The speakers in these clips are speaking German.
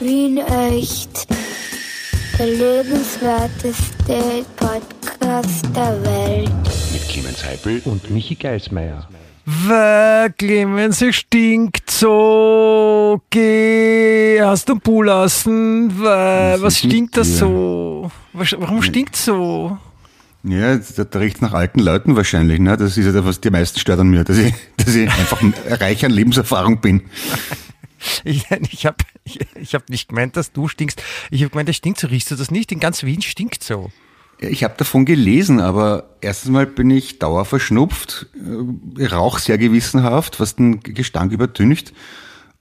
Wien echt. Der lebenswerteste Podcast der Welt. Mit Clemens Heipel und Michi Geismeier. Weil Clemens, es stinkt so. Geh, hast du einen Pool lassen? Weil, was stinkt das so? Warum stinkt so? Ja, da, da riecht nach alten Leuten wahrscheinlich. Ne? Das ist ja das, was die meisten stört an mir, dass ich, dass ich einfach reich an Lebenserfahrung bin. Ich, ich habe ich, ich hab nicht gemeint, dass du stinkst. Ich habe gemeint, es stinkt so. Riechst du das nicht? In ganz Wien stinkt so. Ich habe davon gelesen, aber erstens mal bin ich dauerverschnupft, äh, rauch sehr gewissenhaft, was den Gestank übertüncht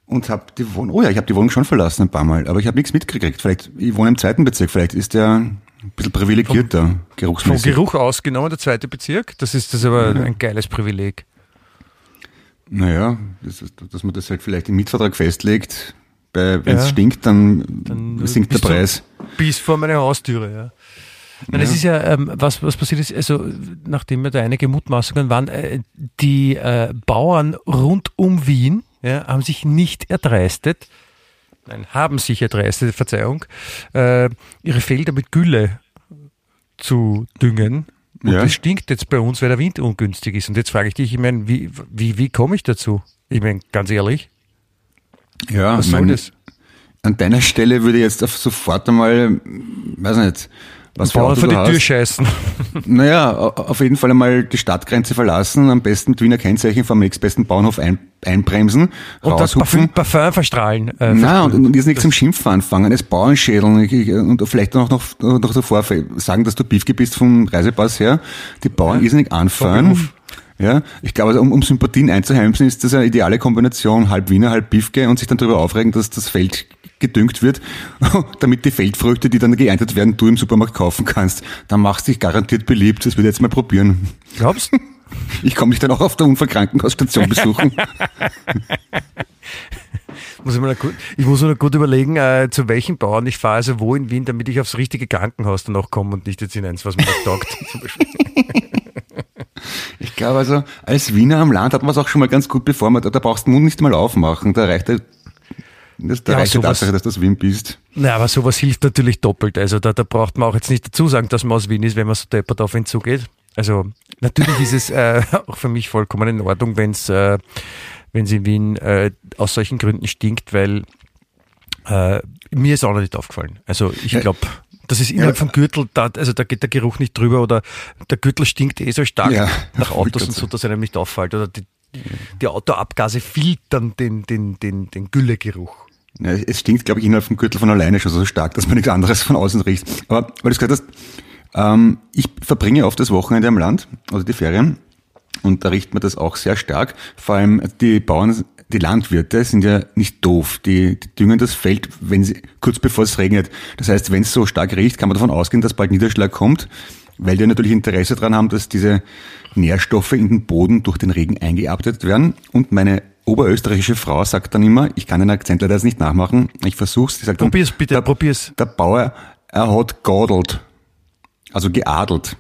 und habe die Wohnung, oh ja, ich habe die Wohnung schon verlassen ein paar Mal, aber ich habe nichts mitgekriegt. Vielleicht, ich wohne im zweiten Bezirk, vielleicht ist der ein bisschen privilegierter, vom, geruchsmäßig. Vom Geruch ausgenommen, der zweite Bezirk, das ist das aber ja. ein geiles Privileg. Naja, das ist, dass man das halt vielleicht im Mietvertrag festlegt, wenn es ja. stinkt, dann, dann sinkt der Preis. Bis vor meine Haustüre, ja. Nein, ja. Das ist ja, ähm, was, was passiert ist, also nachdem wir da einige Mutmaßungen waren, äh, die äh, Bauern rund um Wien ja, haben sich nicht erdreistet, nein, haben sich erdreistet, Verzeihung, äh, ihre Felder mit Gülle zu düngen. Und ja. das stinkt jetzt bei uns, weil der Wind ungünstig ist. Und jetzt frage ich dich, ich meine, wie, wie, wie komme ich dazu? Ich meine, ganz ehrlich. Ja, was soll mein, das? An deiner Stelle würde ich jetzt sofort einmal, weiß nicht, was für Auto vor die hast. Tür scheißen. Naja, auf jeden Fall einmal die Stadtgrenze verlassen, am besten mit Wiener Kennzeichen vom nächstbesten Bauernhof ein, einbremsen, und raushupfen. Parfüm, Parfum verstrahlen. Äh, Nein, und, und jetzt nicht zum Schimpfen anfangen, es Bauernschädeln und vielleicht noch, noch, noch davor sagen, dass du Biefke bist vom Reisepass her, die Bauern ja. irrsinnig anfahren. Ja, ich glaube, also, um, um Sympathien einzuheimsen, ist das eine ideale Kombination, halb Wiener, halb Biefke und sich dann darüber aufregen, dass das Feld gedüngt wird, damit die Feldfrüchte, die dann geerntet werden, du im Supermarkt kaufen kannst. Dann machst du dich garantiert beliebt. Das würde ich jetzt mal probieren. Glaubst du? Ich komme dich dann auch auf der Unfallkrankenhausstation besuchen. muss ich, mal gut, ich muss mir gut überlegen, äh, zu welchen Bauern ich fahre, also wo in Wien, damit ich aufs richtige Krankenhaus dann auch komme und nicht jetzt in eins, was mir taugt. ich glaube also, als Wiener am Land hat man es auch schon mal ganz gut bevor man, da brauchst du den Mund nicht mal aufmachen, da reicht der das ist ja, reiche Tatsache, dass du aus Wien bist. Na, aber sowas hilft natürlich doppelt. Also da, da braucht man auch jetzt nicht dazu sagen, dass man aus Wien ist, wenn man so deppert auf ihn zugeht. Also natürlich ist es äh, auch für mich vollkommen in Ordnung, wenn es äh, wenn in Wien äh, aus solchen Gründen stinkt, weil äh, mir ist auch noch nicht aufgefallen. Also ich glaube, das ist innerhalb ja. vom Gürtel, da, also da geht der Geruch nicht drüber oder der Gürtel stinkt eh so stark ja, nach Autos und so, dass er einem nicht auffällt. Oder die, die Autoabgase filtern den, den, den, den Güllegeruch. Ja, es stinkt, glaube ich, innerhalb vom Gürtel von alleine schon so stark, dass man nichts anderes von außen riecht. Aber weil du es gesagt hast, ähm, ich verbringe oft das Wochenende am Land, also die Ferien, und da riecht man das auch sehr stark. Vor allem die Bauern, die Landwirte sind ja nicht doof. Die, die düngen das Feld, wenn sie, kurz bevor es regnet. Das heißt, wenn es so stark riecht, kann man davon ausgehen, dass bald Niederschlag kommt, weil die natürlich Interesse daran haben, dass diese Nährstoffe in den Boden durch den Regen eingearbeitet werden. Und meine oberösterreichische Frau sagt dann immer, ich kann den Akzent leider jetzt nicht nachmachen, ich versuch's, sie sagt dann, probier's bitte, der, probier's. Der Bauer, er hat gadelt, also geadelt.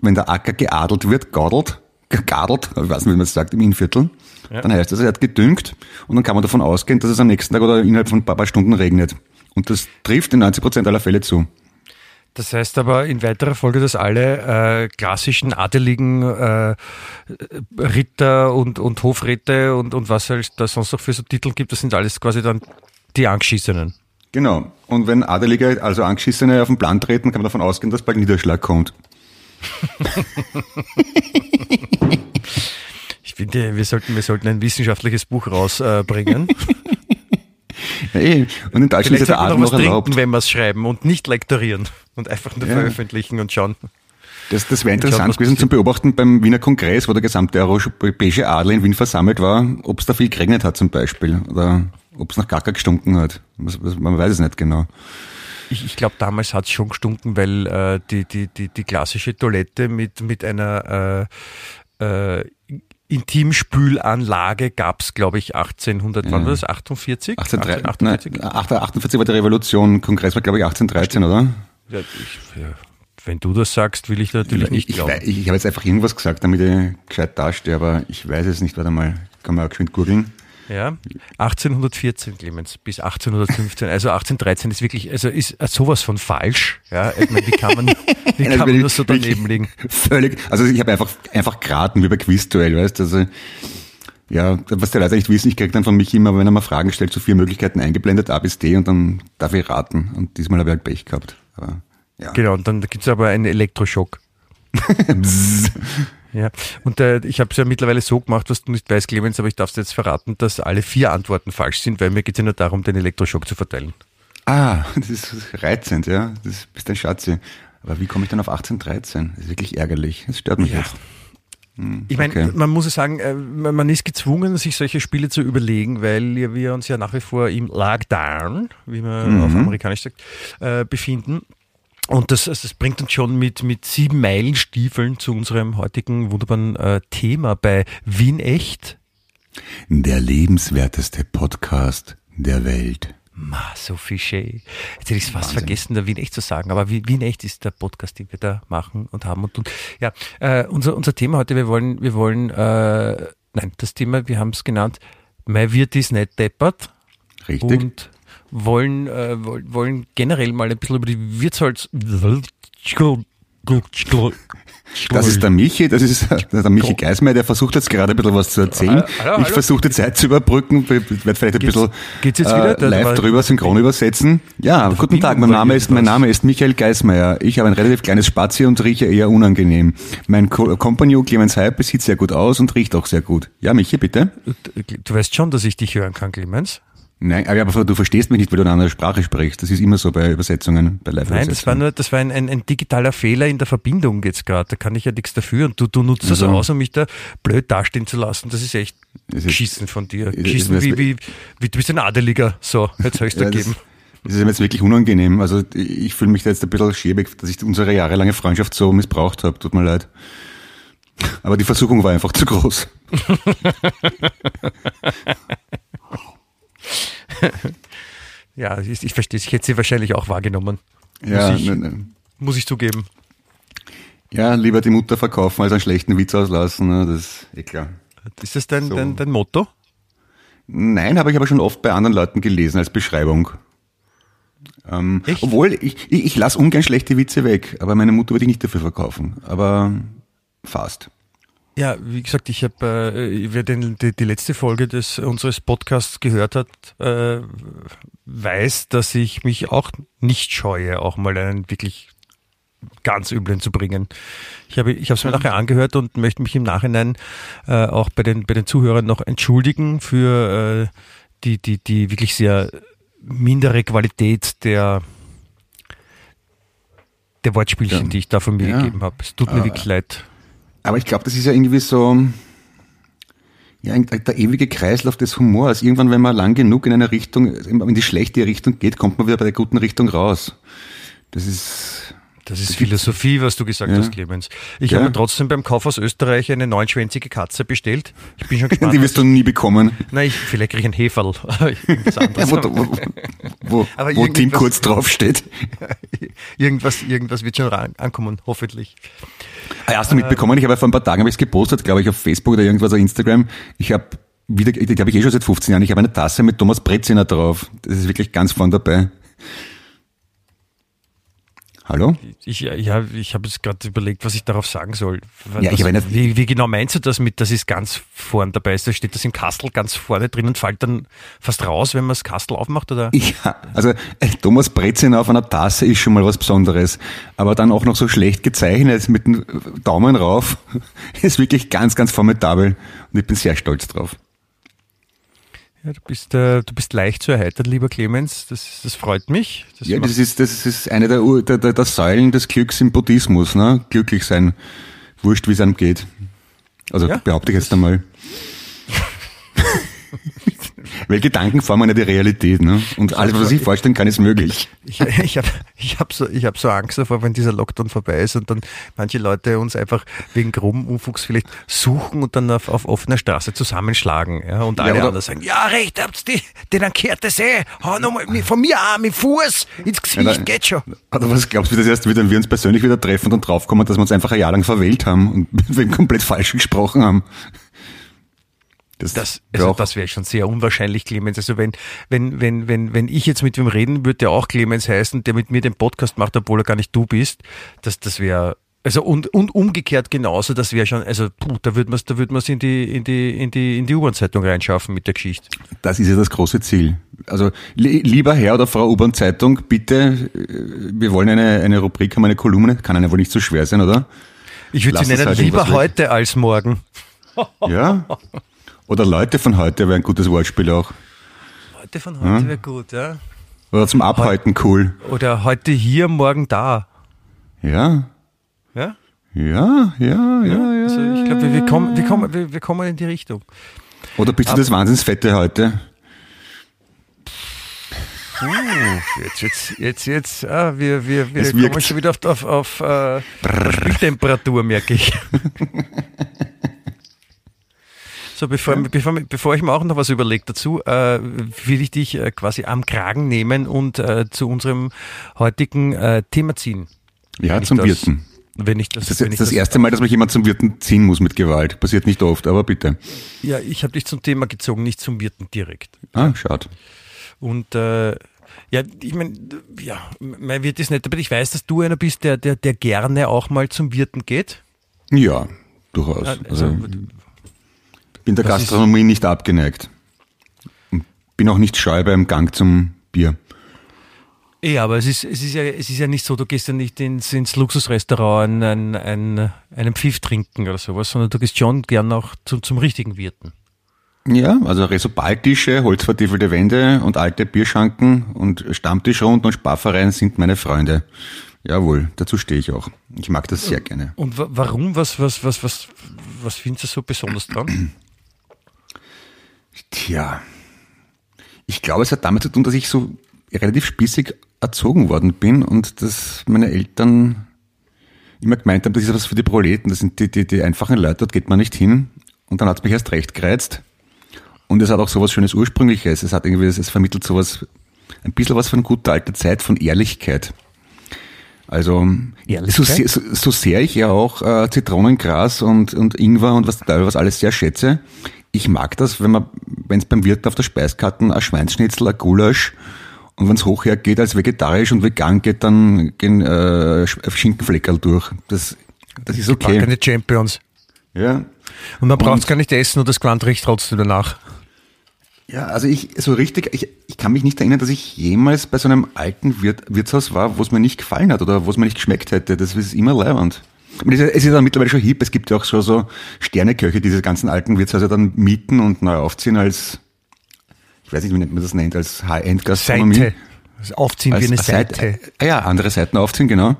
Wenn der Acker geadelt wird, gadelt, gegadelt, ich weiß nicht, wie man es sagt, im Innviertel, ja. dann heißt das, er hat gedüngt und dann kann man davon ausgehen, dass es am nächsten Tag oder innerhalb von ein paar, paar Stunden regnet. Und das trifft in 90 Prozent aller Fälle zu. Das heißt aber in weiterer Folge, dass alle äh, klassischen adeligen äh, Ritter und, und Hofräte und, und was es da sonst noch für so Titel gibt, das sind alles quasi dann die Angeschissenen. Genau. Und wenn Adelige, also Angeschissene, auf den Plan treten, kann man davon ausgehen, dass bald Niederschlag kommt. ich finde, wir sollten, wir sollten ein wissenschaftliches Buch rausbringen. Äh, Hey, und in Deutschland ist der Atem noch, noch erlaubt. Trinken, wenn wir es schreiben und nicht lektorieren und einfach nur ja. veröffentlichen und schauen. Das, das wäre interessant gewesen zum Beobachten beim Wiener Kongress, wo der gesamte europäische Adel in Wien versammelt war, ob es da viel geregnet hat zum Beispiel oder ob es nach Kaka gestunken hat. Man weiß es nicht genau. Ich, ich glaube, damals hat es schon gestunken, weil äh, die, die, die, die klassische Toilette mit, mit einer äh, äh, Intimspülanlage gab es, glaube ich, 1800, ja. wann war das? 48? 1848? 1848 war die Revolution, Kongress war, glaube ich, 1813, oder? Ja, ich, ja, wenn du das sagst, will ich natürlich nicht ich, glauben. Ich, ich habe jetzt einfach irgendwas gesagt, damit ich gescheit dastehe, aber ich weiß es nicht. Warte mal, kann man auch geschwind googeln. Ja, 1814, Clemens, bis 1815. Also 1813 ist wirklich, also ist sowas von falsch. Ja, ich meine, wie kann man, wie kann man nur so daneben liegen? Völlig. Also ich habe einfach, einfach geraten wie bei Quizduell, weißt du, also, ja, was die Leute nicht wissen, ich kriege dann von mich immer, wenn er mal Fragen stellt, so vier Möglichkeiten eingeblendet, A bis D und dann darf ich raten. Und diesmal habe ich halt Pech gehabt. Aber, ja. Genau, und dann gibt es aber einen Elektroschock. Ja, und äh, ich habe es ja mittlerweile so gemacht, was du nicht weißt, Clemens, aber ich darf es jetzt verraten, dass alle vier Antworten falsch sind, weil mir geht es ja nur darum, den Elektroschock zu verteilen. Ah, das ist reizend, ja. Das bist ein Schatzi. Aber wie komme ich dann auf 1813? Das ist wirklich ärgerlich. Das stört mich ja. jetzt. Hm, ich meine, okay. man muss sagen, äh, man ist gezwungen, sich solche Spiele zu überlegen, weil wir uns ja nach wie vor im Lockdown, wie man mhm. auf amerikanisch sagt, äh, befinden. Und das, also das bringt uns schon mit, mit sieben Meilenstiefeln zu unserem heutigen wunderbaren äh, Thema bei Wien Echt. Der lebenswerteste Podcast der Welt. Ma, so fische. Jetzt hätte ich es fast vergessen, der Wien echt zu sagen, aber Wien echt ist der Podcast, den wir da machen und haben und tun. Ja, äh, unser, unser Thema heute, wir wollen, wir wollen, äh, nein, das Thema, wir haben es genannt, mein Wirt ist nicht deppert. Richtig. Und wollen, äh, wollen generell mal ein bisschen über die Wirtsholz. Das ist der Michi, das ist der Michi Geismeier, der versucht jetzt gerade ein bisschen was zu erzählen. Hallo, hallo. Ich versuche die Zeit zu überbrücken, werde vielleicht ein geht's, bisschen geht's jetzt wieder? Äh, live drüber synchron übersetzen. Ja, guten Tag, mein Name ist, mein Name ist Michael Geismeier. Ich habe ein relativ kleines Spazi und rieche eher unangenehm. Mein Co Kompagnon Clemens Hype sieht sehr gut aus und riecht auch sehr gut. Ja, Michi, bitte. Du weißt schon, dass ich dich hören kann, Clemens. Nein, aber du verstehst mich nicht, weil du eine andere Sprache sprichst. Das ist immer so bei Übersetzungen, bei live Nein, das war nur, das war ein, ein, ein digitaler Fehler in der Verbindung jetzt gerade. Da kann ich ja nichts dafür. Und du, du nutzt also, das aus, um mich da blöd dastehen zu lassen. Das ist echt ist geschissen von dir. Geschissen wie, wie, wie, du bist ein Adeliger. So, jetzt soll ich ja, da geben. Das ist mir jetzt wirklich unangenehm. Also ich fühle mich da jetzt ein bisschen schäbig, dass ich unsere jahrelange Freundschaft so missbraucht habe. Tut mir leid. Aber die Versuchung war einfach zu groß. ja, ich, ich verstehe, ich hätte sie wahrscheinlich auch wahrgenommen. Ja, muss ich, ne, ne. Muss ich zugeben. Ja, lieber die Mutter verkaufen als einen schlechten Witz auslassen, ne? das ist eh klar. Ist das dein, so. dein, dein Motto? Nein, habe ich aber schon oft bei anderen Leuten gelesen als Beschreibung. Ähm, obwohl, ich, ich, ich lasse ungern schlechte Witze weg, aber meine Mutter würde ich nicht dafür verkaufen. Aber fast. Ja, wie gesagt, ich habe, äh, wer den, die, die letzte Folge des unseres Podcasts gehört hat, äh, weiß, dass ich mich auch nicht scheue, auch mal einen wirklich ganz üblen zu bringen. Ich habe ich habe es mir nachher angehört und möchte mich im Nachhinein äh, auch bei den bei den Zuhörern noch entschuldigen für äh, die die die wirklich sehr mindere Qualität der der Wortspielchen, ja. die ich da von mir ja. gegeben habe. Es tut mir ah. wirklich leid. Aber ich glaube, das ist ja irgendwie so, ja, der ewige Kreislauf des Humors. Irgendwann, wenn man lang genug in eine Richtung, in die schlechte Richtung geht, kommt man wieder bei der guten Richtung raus. Das ist, das ist Philosophie, was du gesagt ja. hast, Clemens. Ich ja. habe trotzdem beim Kauf aus Österreich eine neunschwänzige Katze bestellt. Ich bin schon gespannt. Die wirst du nie bekommen. Nein, ich, vielleicht kriege ich ein Heferl. wo, wo, wo, wo Team kurz draufsteht. irgendwas, irgendwas wird schon ankommen, hoffentlich. Ah, hast du mitbekommen? Ich habe vor ein paar Tagen habe ich es gepostet, glaube ich, auf Facebook oder irgendwas auf Instagram. Ich habe wieder, die habe ich eh schon seit 15 Jahren. Ich habe eine Tasse mit Thomas Breziner drauf. Das ist wirklich ganz vorn dabei. Hallo? Ich, ja, ich habe jetzt gerade überlegt, was ich darauf sagen soll. Ja, ich das, wie, wie, genau meinst du das mit, dass es ganz vorne dabei ist? Da steht das im Kastel ganz vorne drin und fällt dann fast raus, wenn man das Kastel aufmacht, oder? Ja, also äh, Thomas Brezin auf einer Tasse ist schon mal was Besonderes. Aber dann auch noch so schlecht gezeichnet mit dem Daumen rauf, ist wirklich ganz, ganz formidabel. Und ich bin sehr stolz drauf. Ja, du bist, äh, du bist leicht zu erheitern, lieber Clemens. Das, das freut mich. Das ja, das ist, das ist eine der, der, der, Säulen des Glücks im Buddhismus, ne? Glücklich sein. Wurscht, wie es einem geht. Also ja, behaupte ich jetzt einmal. Weil Gedanken formen ja die Realität, ne? Und alles, was ich vorstellen kann, ist möglich. Ich, ich, ich habe ich hab so, ich hab so Angst davor, wenn dieser Lockdown vorbei ist und dann manche Leute uns einfach wegen groben Unfugs vielleicht suchen und dann auf, auf offener Straße zusammenschlagen. Ja? Und alle ja, anderen sagen, ja, recht habt ihr, den kehrt das eh, hau nochmal von mir an, mit Fuß ins Gesicht, ja, geht schon. Oder was glaubst du, wie das erst wieder, wir uns persönlich wieder treffen und draufkommen, dass wir uns einfach ein Jahr lang verwählt haben und wem komplett falsch gesprochen haben? Das, das, also das wäre schon sehr unwahrscheinlich, Clemens. Also wenn, wenn, wenn, wenn, wenn ich jetzt mit wem reden würde, der auch Clemens heißen, der mit mir den Podcast macht, obwohl er gar nicht du bist, das, das wäre also und, und umgekehrt genauso, das wäre schon, also puh, da würde man es da würd in die, in die, in die, in die U-Bahn-Zeitung reinschaffen mit der Geschichte. Das ist ja das große Ziel. Also li lieber Herr oder Frau U-Bahn-Zeitung, bitte, äh, wir wollen eine, eine Rubrik haben, eine Kolumne, kann ja wohl nicht so schwer sein, oder? Ich würde sie nennen, halt lieber heute als morgen. Ja. Oder Leute von heute wäre ein gutes Wortspiel auch. Leute von heute ja? wäre gut, ja. Oder zum Abhalten cool. Oder heute hier, morgen da. Ja. Ja? Ja, ja, ja, ja. Also ich glaube, wir, wir, kommen, wir, kommen, wir, wir kommen in die Richtung. Oder bist du das Wahnsinnsfette heute? Uh, jetzt, jetzt, jetzt, jetzt, ah, wir, wir, wir kommen schon wieder auf, auf, auf äh, Temperatur, merke ich. so, bevor, ja. bevor, bevor ich mir auch noch was überlege dazu, äh, will ich dich äh, quasi am Kragen nehmen und äh, zu unserem heutigen äh, Thema ziehen. Ja, zum das, Wirten. Wenn ich das, das ist das, das erste Mal, dass mich jemand zum Wirten ziehen muss mit Gewalt. Passiert nicht oft, aber bitte. Ja, ich habe dich zum Thema gezogen, nicht zum Wirten direkt. Ah, schade. Und äh, ja, ich meine, ja, mein Wirt ist nicht, aber ich weiß, dass du einer bist, der, der, der gerne auch mal zum Wirten geht. Ja, durchaus. Also, also bin der Gastronomie ist, nicht abgeneigt. Bin auch nicht scheu beim Gang zum Bier. Ja, aber es ist, es ist ja, es ist ja nicht so, du gehst ja nicht ins, ins Luxusrestaurant einen, einen, einen Pfiff trinken oder sowas, sondern du gehst schon gern auch zum, zum richtigen Wirten. Ja, also Resobaltische, holzvertiefelte Wände und alte Bierschanken und Stammtischrunden und Sparvereien sind meine Freunde. Jawohl, dazu stehe ich auch. Ich mag das sehr gerne. Und warum? Was, was, was, was, was findest du so besonders dran? Tja, ich glaube, es hat damit zu tun, dass ich so relativ spießig erzogen worden bin und dass meine Eltern immer gemeint haben, das ist was für die Proleten, das sind die, die, die einfachen Leute, dort geht man nicht hin. Und dann hat es mich erst recht gereizt. Und es hat auch sowas Schönes Ursprüngliches. Es hat irgendwie, es vermittelt sowas, ein bisschen was von guter alter Zeit, von Ehrlichkeit. Also so, so, sehr ich ja auch äh, Zitronengras und, und Ingwer und was, was alles sehr schätze, ich mag das, wenn man, wenn es beim Wirt auf der Speiskarten ein Schweinsschnitzel, ein Gulasch und wenn es hochher geht als vegetarisch und vegan geht, dann gehen äh, Schinkenfleckerl durch. Das, das ist okay. Keine Champions. Ja. Und man braucht es gar nicht essen und das Quant riecht trotzdem danach. Ja, also ich, so richtig, ich, ich kann mich nicht erinnern, dass ich jemals bei so einem alten Wirt, Wirtshaus war, wo es mir nicht gefallen hat oder wo es mir nicht geschmeckt hätte. Das ist immer leibend. Es ist ja mittlerweile schon hip. Es gibt ja auch so, so Sterneköche, die diese ganzen alten Wirtshäuser dann mieten und neu aufziehen als ich weiß nicht, wie man das nennt, als High-End-Gastronomie. Seite. Aufziehen als wie eine Seite. Seite. Ah ja, andere Seiten aufziehen, genau.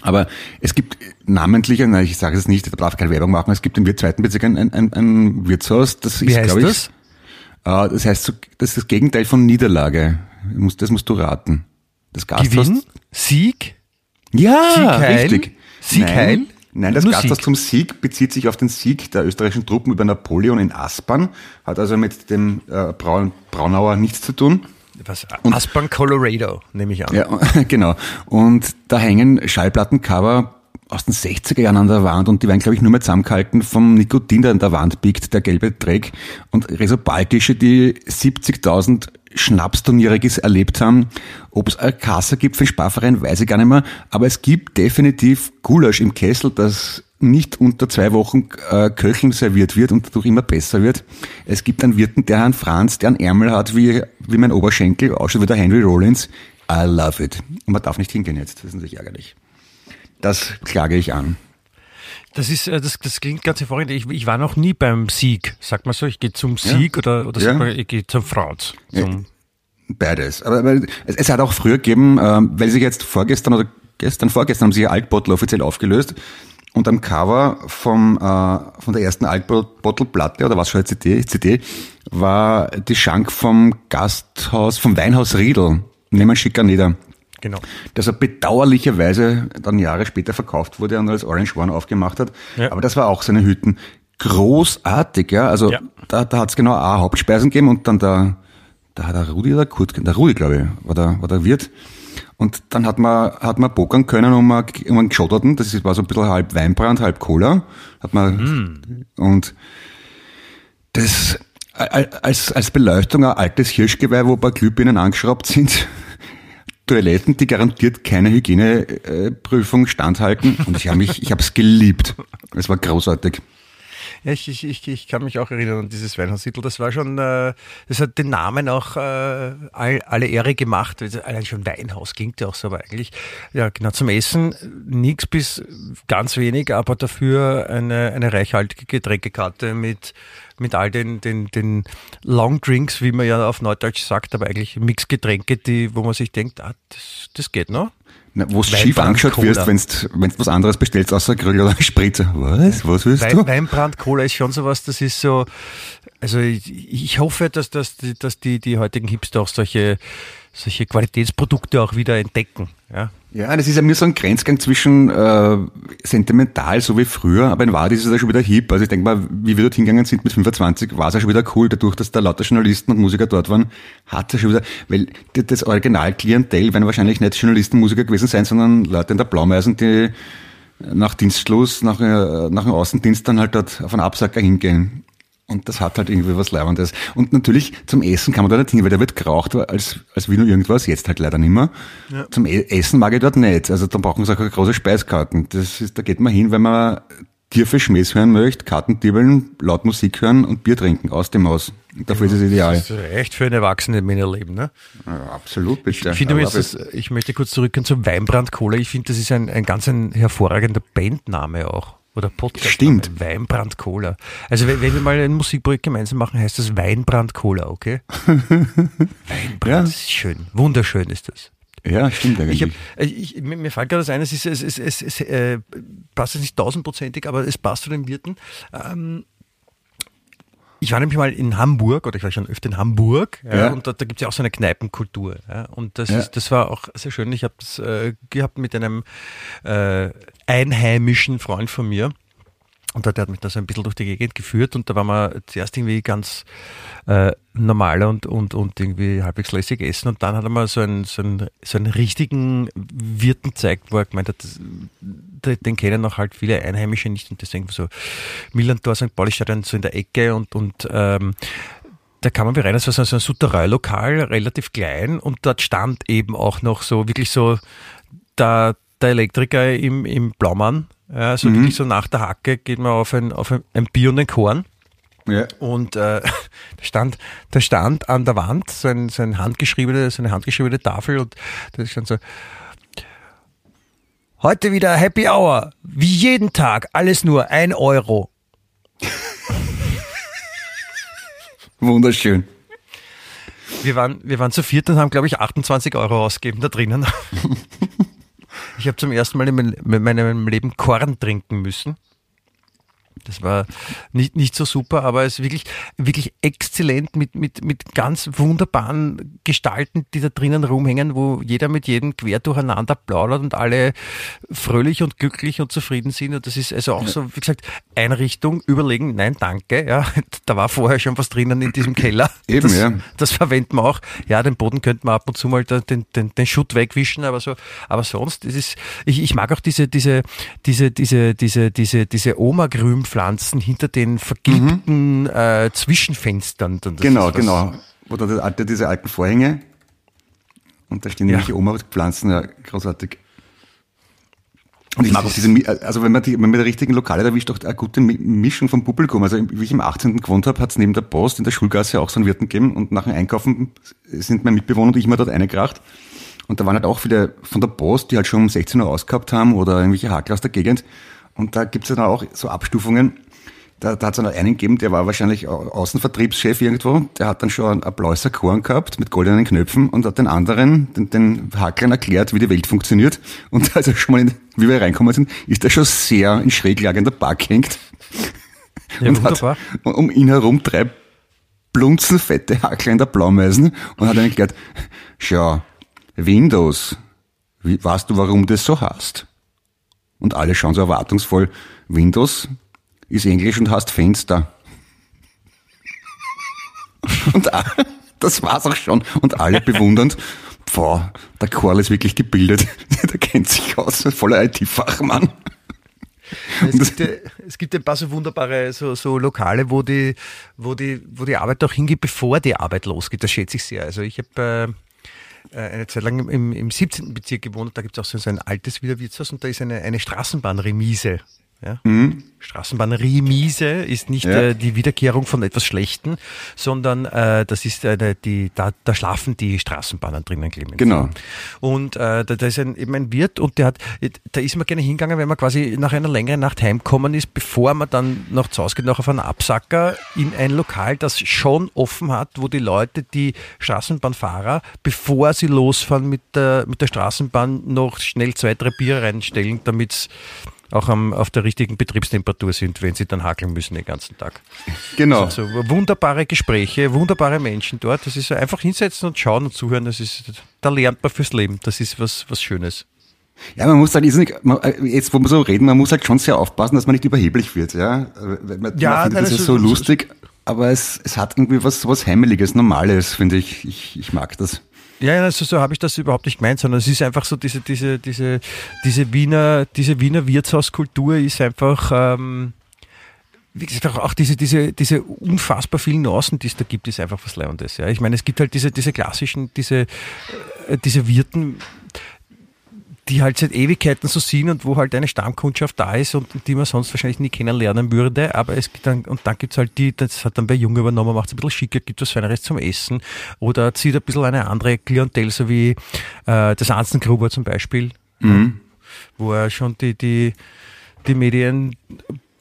Aber es gibt namentliche, nein, ich sage es nicht, da darf keine Werbung machen, es gibt im zweiten Bezirk ein, ein, ein Wirtshaus, das wie ist, glaube ich. Das? Äh, das heißt, das ist das Gegenteil von Niederlage. Das musst du raten. Das Gasthaus. Gewinn? Sieg? Ja, Sieg richtig. Sieg Heil? Nein, das Gasthaus zum Sieg bezieht sich auf den Sieg der österreichischen Truppen über Napoleon in Aspern, hat also mit dem äh, Braun, Braunauer nichts zu tun. Was? Aspern, Colorado, nehme ich an. Ja, genau. Und da hängen Schallplattencover aus den 60er Jahren an der Wand und die werden, glaube ich, nur mehr zusammengehalten vom Nikotin, der an der Wand biegt, der gelbe Dreck. Und Resobaltische, die 70.000 Schnapsturniere erlebt haben. Ob es eine Kasse gibt für den Sparverein, weiß ich gar nicht mehr. Aber es gibt definitiv Gulasch im Kessel, das nicht unter zwei Wochen äh, Köcheln serviert wird und dadurch immer besser wird. Es gibt einen Wirten, der Herrn Franz, der einen Ärmel hat wie, wie mein Oberschenkel, ausschaut wie der Henry Rollins. I love it. Und man darf nicht hingehen jetzt. Das ist natürlich ärgerlich. Das klage ich an. Das ist, äh, das, das klingt ganz hervorragend. Ich, ich war noch nie beim Sieg. Sag mal so, ich gehe zum Sieg ja. oder, oder ja. mal, ich gehe zum Franz. Zum Beides. Aber, aber es, es, hat auch früher gegeben, äh, weil sich jetzt vorgestern oder gestern, vorgestern haben sich Altbottle offiziell aufgelöst. Und am Cover vom, äh, von der ersten Altbottle-Platte, oder was schon eine CD, CD, war die Schank vom Gasthaus, vom Weinhaus Riedel, nehmen Schicker nieder. Genau. Das er bedauerlicherweise dann Jahre später verkauft wurde und als Orange One aufgemacht hat. Ja. Aber das war auch seine Hütten. Großartig, ja. Also ja. da, da hat es genau A Hauptspeisen gegeben und dann der, da hat der Rudi oder Kurt, der Rudi, glaube ich, war der, war der Wirt. Und dann hat man, hat man pokern können um, um einen geschotterten, das war so ein bisschen halb Weinbrand, halb Cola. Hat man, mm. und Das als, als Beleuchtung ein altes Hirschgeweih, wo ein paar Glühbirnen angeschraubt sind. Toiletten, die garantiert keine Hygieneprüfung standhalten. Und ich habe mich, ich habe es geliebt. Es war großartig. Ja, ich, ich, ich, kann mich auch erinnern an dieses Weinhaussiedl. Das war schon, äh, das hat den Namen auch äh, all, alle Ehre gemacht. Allein schon Weinhaus klingt ja auch so, aber eigentlich, ja, genau, zum Essen nichts bis ganz wenig, aber dafür eine, eine reichhaltige Getränkekarte mit mit all den, den, den Long Drinks, wie man ja auf Neudeutsch sagt, aber eigentlich Mixgetränke, die, wo man sich denkt, ah, das, das geht noch. Na, wo du schief angeschaut wirst, wenn du was anderes bestellst, außer Grill oder Spritzer. Was? Was willst Wein, du? Weinbrand Cola ist schon sowas, das ist so, also ich, ich hoffe, dass, dass, dass die, die heutigen Hipster auch solche, solche Qualitätsprodukte auch wieder entdecken. Ja, ja das ist ja mir so ein Grenzgang zwischen äh, sentimental, so wie früher, aber in Wahrheit ist es ja schon wieder hip. Also ich denke mal, wie wir dort hingegangen sind mit 25, war es ja schon wieder cool, dadurch, dass da lauter Journalisten und Musiker dort waren, hat es schon wieder, weil das Originalklientel werden wahrscheinlich nicht Journalisten, Musiker gewesen sein, sondern Leute in der Blaumeisen, die nach Dienstschluss, nach, äh, nach dem Außendienst dann halt dort auf einen Absacker hingehen. Und das hat halt irgendwie was Leibendes. Und natürlich zum Essen kann man da nicht hin, weil da wird geraucht als, als wie nur irgendwas, jetzt halt leider nicht mehr. Ja. Zum e Essen mag ich dort nicht. Also da brauchen sie auch große Speiskarten. Das ist, da geht man hin, wenn man tiefe Schmähs hören möchte, Kartendiebeln, laut Musik hören und Bier trinken aus dem Haus. Dafür ja, ist es ideal. Das ist echt für ein Erwachsene Männerleben, ne? Ja, absolut, bitte. Ich, finde das, ich möchte kurz zurückgehen zum Weinbrand Cola. Ich finde, das ist ein, ein ganz ein hervorragender Bandname auch. Oder Podcast. Stimmt. Weinbrand Cola. Also wenn, wenn, wir mal ein Musikprojekt gemeinsam machen, heißt das Weinbrand Cola, okay? Weinbrand, ja. ist schön. Wunderschön ist das. Ja, stimmt eigentlich. Ich hab, äh, ich, mir, mir fällt gerade das ein, es, ist, es, es, es, es äh, passt nicht tausendprozentig, aber es passt zu den Wirten. Ähm, ich war nämlich mal in Hamburg, oder ich war schon öfter in Hamburg, ja, ja. und da, da gibt es ja auch so eine Kneipenkultur. Ja, und das, ist, das war auch sehr schön. Ich habe das äh, gehabt mit einem äh, einheimischen Freund von mir. Und der hat mich da so ein bisschen durch die Gegend geführt und da waren wir zuerst irgendwie ganz äh, normal und, und, und irgendwie halbwegs lässig essen und dann hat er mal so einen, so einen, so einen richtigen Wirten gezeigt, wo er gemeint hat, das, den kennen auch halt viele Einheimische nicht und deswegen so Millantor, St. Pauli steht dann so in der Ecke und, und ähm, da kam man rein, es war so ein Souterrain-Lokal, relativ klein und dort stand eben auch noch so wirklich so der, der Elektriker im, im Blaumann ja, so mhm. wirklich so nach der Hacke geht man auf ein, auf ein, ein Bier und ein Korn. Ja. Und äh, da, stand, da stand an der Wand so, ein, so, ein handgeschriebene, so eine handgeschriebene Tafel und da stand so, heute wieder Happy Hour, wie jeden Tag, alles nur ein Euro. Wunderschön. Wir waren, wir waren zu viert und haben, glaube ich, 28 Euro ausgegeben da drinnen. Ich habe zum ersten Mal in meinem Leben Korn trinken müssen. Das war nicht, nicht so super, aber es ist wirklich, wirklich exzellent mit, mit, mit ganz wunderbaren Gestalten, die da drinnen rumhängen, wo jeder mit jedem quer durcheinander plaudert und alle fröhlich und glücklich und zufrieden sind. Und das ist also auch so, wie gesagt, Einrichtung, überlegen, nein, danke. Ja, da war vorher schon was drinnen in diesem Keller. Eben, das, ja. Das verwenden wir auch. Ja, den Boden könnte man ab und zu mal den, den, den Schutt wegwischen, aber so, aber sonst, das ist, ich, ich mag auch diese, diese, diese, diese, diese, diese, diese Oma-Grüm Pflanzen hinter den vergilbten mhm. äh, Zwischenfenstern. genau, genau. Oder das diese alten Vorhänge. Und da stehen ja. nämlich Oma-Pflanzen, ja, großartig. Und ich mag auch diese, also wenn man, die, wenn man die richtigen Lokale erwischt, auch eine gute Mischung vom Publikum. Also wie ich im 18. gewohnt habe, hat es neben der Post in der Schulgasse auch so einen Wirten gegeben und nach dem Einkaufen sind mein Mitbewohner und ich mal dort eingekracht. Und da waren halt auch viele von der Post, die halt schon um 16 Uhr ausgehabt haben oder irgendwelche Hakel aus der Gegend. Und da gibt es dann auch so Abstufungen. Da, da hat es einen gegeben, der war wahrscheinlich Außenvertriebschef irgendwo. Der hat dann schon ein blaues Korn gehabt mit goldenen Knöpfen und hat den anderen, den, den Haklern erklärt, wie die Welt funktioniert. Und als er schon mal, in, wie wir reinkommen sind, ist er schon sehr in schräglage in der Bar gehängt. Ja, und wunderbar. hat um ihn herum drei blunzenfette Hackler in der Blaumeisen und hat dann erklärt, schau, Windows, wie, weißt du, warum das so heißt? Und alle schauen so erwartungsvoll. Windows ist Englisch und heißt Fenster. Und das war's auch schon. Und alle bewundernd. Boah, der Karl ist wirklich gebildet. der kennt sich aus, voller IT-Fachmann. Es gibt, ja, es gibt ein paar so wunderbare so, so Lokale, wo die, wo, die, wo die Arbeit auch hingeht, bevor die Arbeit losgeht. Das schätze ich sehr. Also ich habe äh, eine Zeit lang im, im 17. Bezirk gewohnt, da gibt es auch so ein altes Wiener Wirtshaus und da ist eine, eine Straßenbahnremise. Ja? Mhm. Straßenbahnremise ist nicht ja. äh, die Wiederkehrung von etwas Schlechten, sondern äh, das ist eine, die, da, da schlafen die Straßenbahnen drinnen, Clemens. Genau. Und äh, da, da ist ein, eben ein Wirt und der hat, da ist man gerne hingegangen, wenn man quasi nach einer längeren Nacht heimkommen ist, bevor man dann noch zu Hause geht, noch auf einen Absacker in ein Lokal, das schon offen hat, wo die Leute, die Straßenbahnfahrer, bevor sie losfahren mit der, mit der Straßenbahn, noch schnell zwei, drei Bier reinstellen, damit auch am, auf der richtigen Betriebstemperatur sind, wenn sie dann hakeln müssen den ganzen Tag. Genau. Also wunderbare Gespräche, wunderbare Menschen dort. Das ist einfach hinsetzen und schauen und zuhören. Das ist, da lernt man fürs Leben. Das ist was, was Schönes. Ja, man muss halt, jetzt wo wir so reden, man muss halt schon sehr aufpassen, dass man nicht überheblich wird. Ja, man, ja man findet das ist so lustig, aber es, es hat irgendwie was, was Heimeliges, Normales, finde ich. ich. Ich mag das. Ja, also so habe ich das überhaupt nicht gemeint, sondern es ist einfach so diese, diese, diese, diese Wiener, diese Wiener Wirtshauskultur ist einfach, ähm, wie gesagt, auch diese, diese, diese unfassbar vielen Nuancen, die es da gibt, ist einfach was Lebendes. Ja. Ich meine, es gibt halt diese, diese klassischen, diese, äh, diese Wirten, die halt seit Ewigkeiten so sind und wo halt eine Stammkundschaft da ist und die man sonst wahrscheinlich nie kennenlernen würde. Aber es gibt dann, und dann gibt's halt die, das hat dann bei Jung übernommen, macht es ein bisschen schicker, gibt was Feineres zum Essen oder zieht ein bisschen eine andere Klientel, so wie äh, das Anzengruber zum Beispiel, mhm. wo er schon die, die, die Medien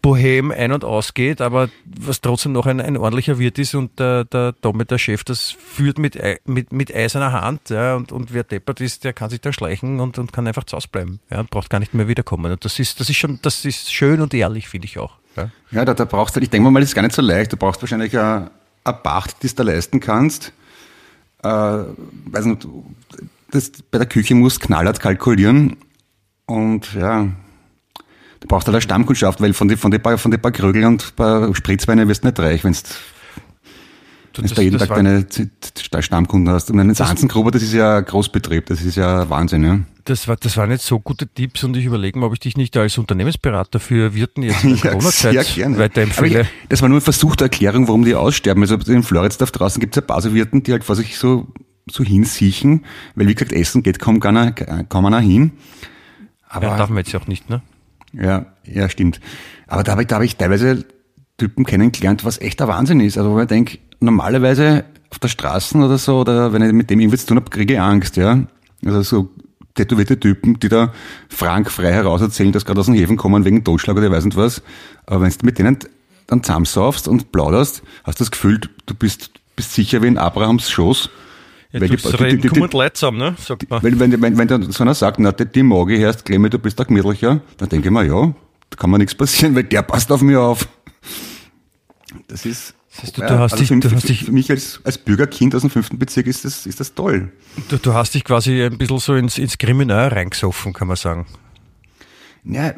Bohem ein- und ausgeht, aber was trotzdem noch ein, ein ordentlicher Wirt ist und der, der Tommy, der Chef, das führt mit, mit, mit eiserner Hand ja, und, und wer deppert ist, der kann sich da schleichen und, und kann einfach zu Hause bleiben ja, und braucht gar nicht mehr wiederkommen. Und das ist, das ist schon, das ist schön und ehrlich, finde ich auch. Ja, ja da, da brauchst du, ich denke mal, das ist gar nicht so leicht. Du brauchst wahrscheinlich eine, eine Pacht, die du da leisten kannst. Äh, weiß nicht, das, bei der Küche musst knallhart kalkulieren und ja, Du brauchst halt eine Stammkundschaft, weil von den von die paar, von die paar Krögel und paar Spritzweine wirst du nicht reich, wenn du da jeden Tag deine Stammkunden hast. Und einen Sanzengruber, das ist ja ein Großbetrieb, das ist ja Wahnsinn, ja. Das, war, das waren jetzt so gute Tipps und ich überlege mal, ob ich dich nicht als Unternehmensberater für Wirten jetzt in der Corona-Zeit weiterempfehle. Ich, das war nur eine versuchte Erklärung, warum die aussterben. Also in Floridsdorf draußen gibt es ein paar so Wirten, die halt vor sich so, so hinsiechen, weil wie gesagt, Essen geht kaum, keiner, kaum einer hin. Aber ja, darf man jetzt auch nicht, ne? Ja, ja, stimmt. Aber da habe ich, da hab ich teilweise Typen kennengelernt, was echt der Wahnsinn ist. Also, wo ich denke, normalerweise auf der Straße oder so, oder wenn ich mit dem irgendwie zu tun habe, kriege ich Angst, ja. Also so tätowierte Typen, die da frank frei heraus erzählen, dass gerade aus den Häfen kommen wegen Totschlag oder weiß nicht was. Aber wenn du mit denen dann zusammensaufst und plauderst, hast du das Gefühl, du bist, bist sicher wie in Abrahams Schoß. Ja, weil die, die, die, die, die Leute zusammen, ne? sagt man. Wenn, wenn, wenn, wenn dann so einer sagt, na, die, die mag ich erst, du bist da gemütlicher, dann denke ich mir, ja, da kann mir nichts passieren, weil der passt auf mich auf. Das ist, das heißt, du, du hast also dich, für, du hast dich, für mich als, als Bürgerkind aus dem fünften Bezirk ist das, ist das toll. Du, du hast dich quasi ein bisschen so ins, ins Kriminal reingesoffen, kann man sagen. Ja,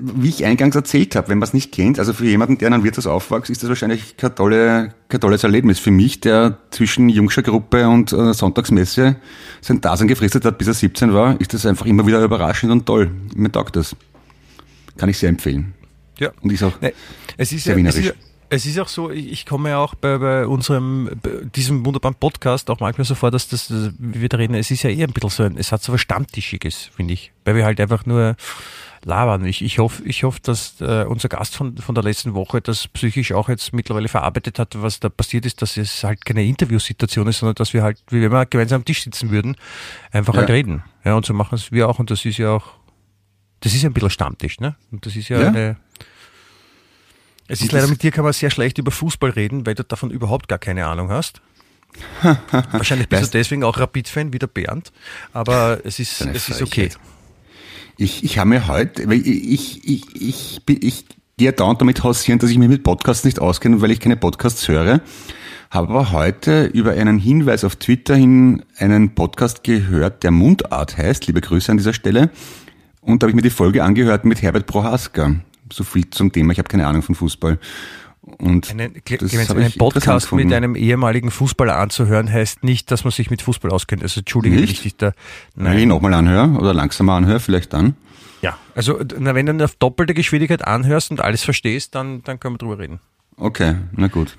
wie ich eingangs erzählt habe, wenn man es nicht kennt, also für jemanden, der in einem Wirtshaus aufwächst, ist das wahrscheinlich kein, tolle, kein tolles Erlebnis. Für mich, der zwischen Jungscher Gruppe und äh, Sonntagsmesse sein Dasein gefristet hat, bis er 17 war, ist das einfach immer wieder überraschend und toll. Mir taugt das. Kann ich sehr empfehlen. Ja. Und ist auch nee, es ist sehr ja, wienerisch. Es ist, es ist auch so, ich komme ja auch bei, bei unserem, bei diesem wunderbaren Podcast auch manchmal so vor, dass das, wie wir da reden, es ist ja eher ein bisschen so ein, es hat so was Stammtischiges, finde ich. Weil wir halt einfach nur labern. Ich, ich hoffe, ich hoffe, dass äh, unser Gast von, von der letzten Woche das psychisch auch jetzt mittlerweile verarbeitet hat, was da passiert ist, dass es halt keine Interviewsituation ist, sondern dass wir halt, wie wenn wir gemeinsam am Tisch sitzen würden, einfach halt ja. halt reden. Ja, und so machen es wir auch. Und das ist ja auch, das ist ja ein bisschen Stammtisch, ne? Und das ist ja, ja. eine, es ist leider mit dir kann man sehr schlecht über Fußball reden, weil du davon überhaupt gar keine Ahnung hast. Wahrscheinlich bist du deswegen auch Rapid-Fan wie der Bernd, aber es ist, es ist okay. Ich, ich habe mir heute, weil ich, ich, ich, ich, ich gehe dauernd damit hausieren, dass ich mich mit Podcasts nicht auskenne, weil ich keine Podcasts höre. Habe aber heute über einen Hinweis auf Twitter hin einen Podcast gehört, der Mundart heißt. Liebe Grüße an dieser Stelle. Und da habe ich mir die Folge angehört mit Herbert Prohaska. So viel zum Thema. Ich habe keine Ahnung von Fußball. Und einen, Clemens, einen Podcast mit einem ehemaligen Fußballer anzuhören, heißt nicht, dass man sich mit Fußball auskennt. Also entschuldige, nicht? ich dich da. Nein, ich nochmal anhöre oder langsamer anhöre, vielleicht dann. Ja, also na, wenn du auf doppelte Geschwindigkeit anhörst und alles verstehst, dann, dann können wir drüber reden. Okay, na gut.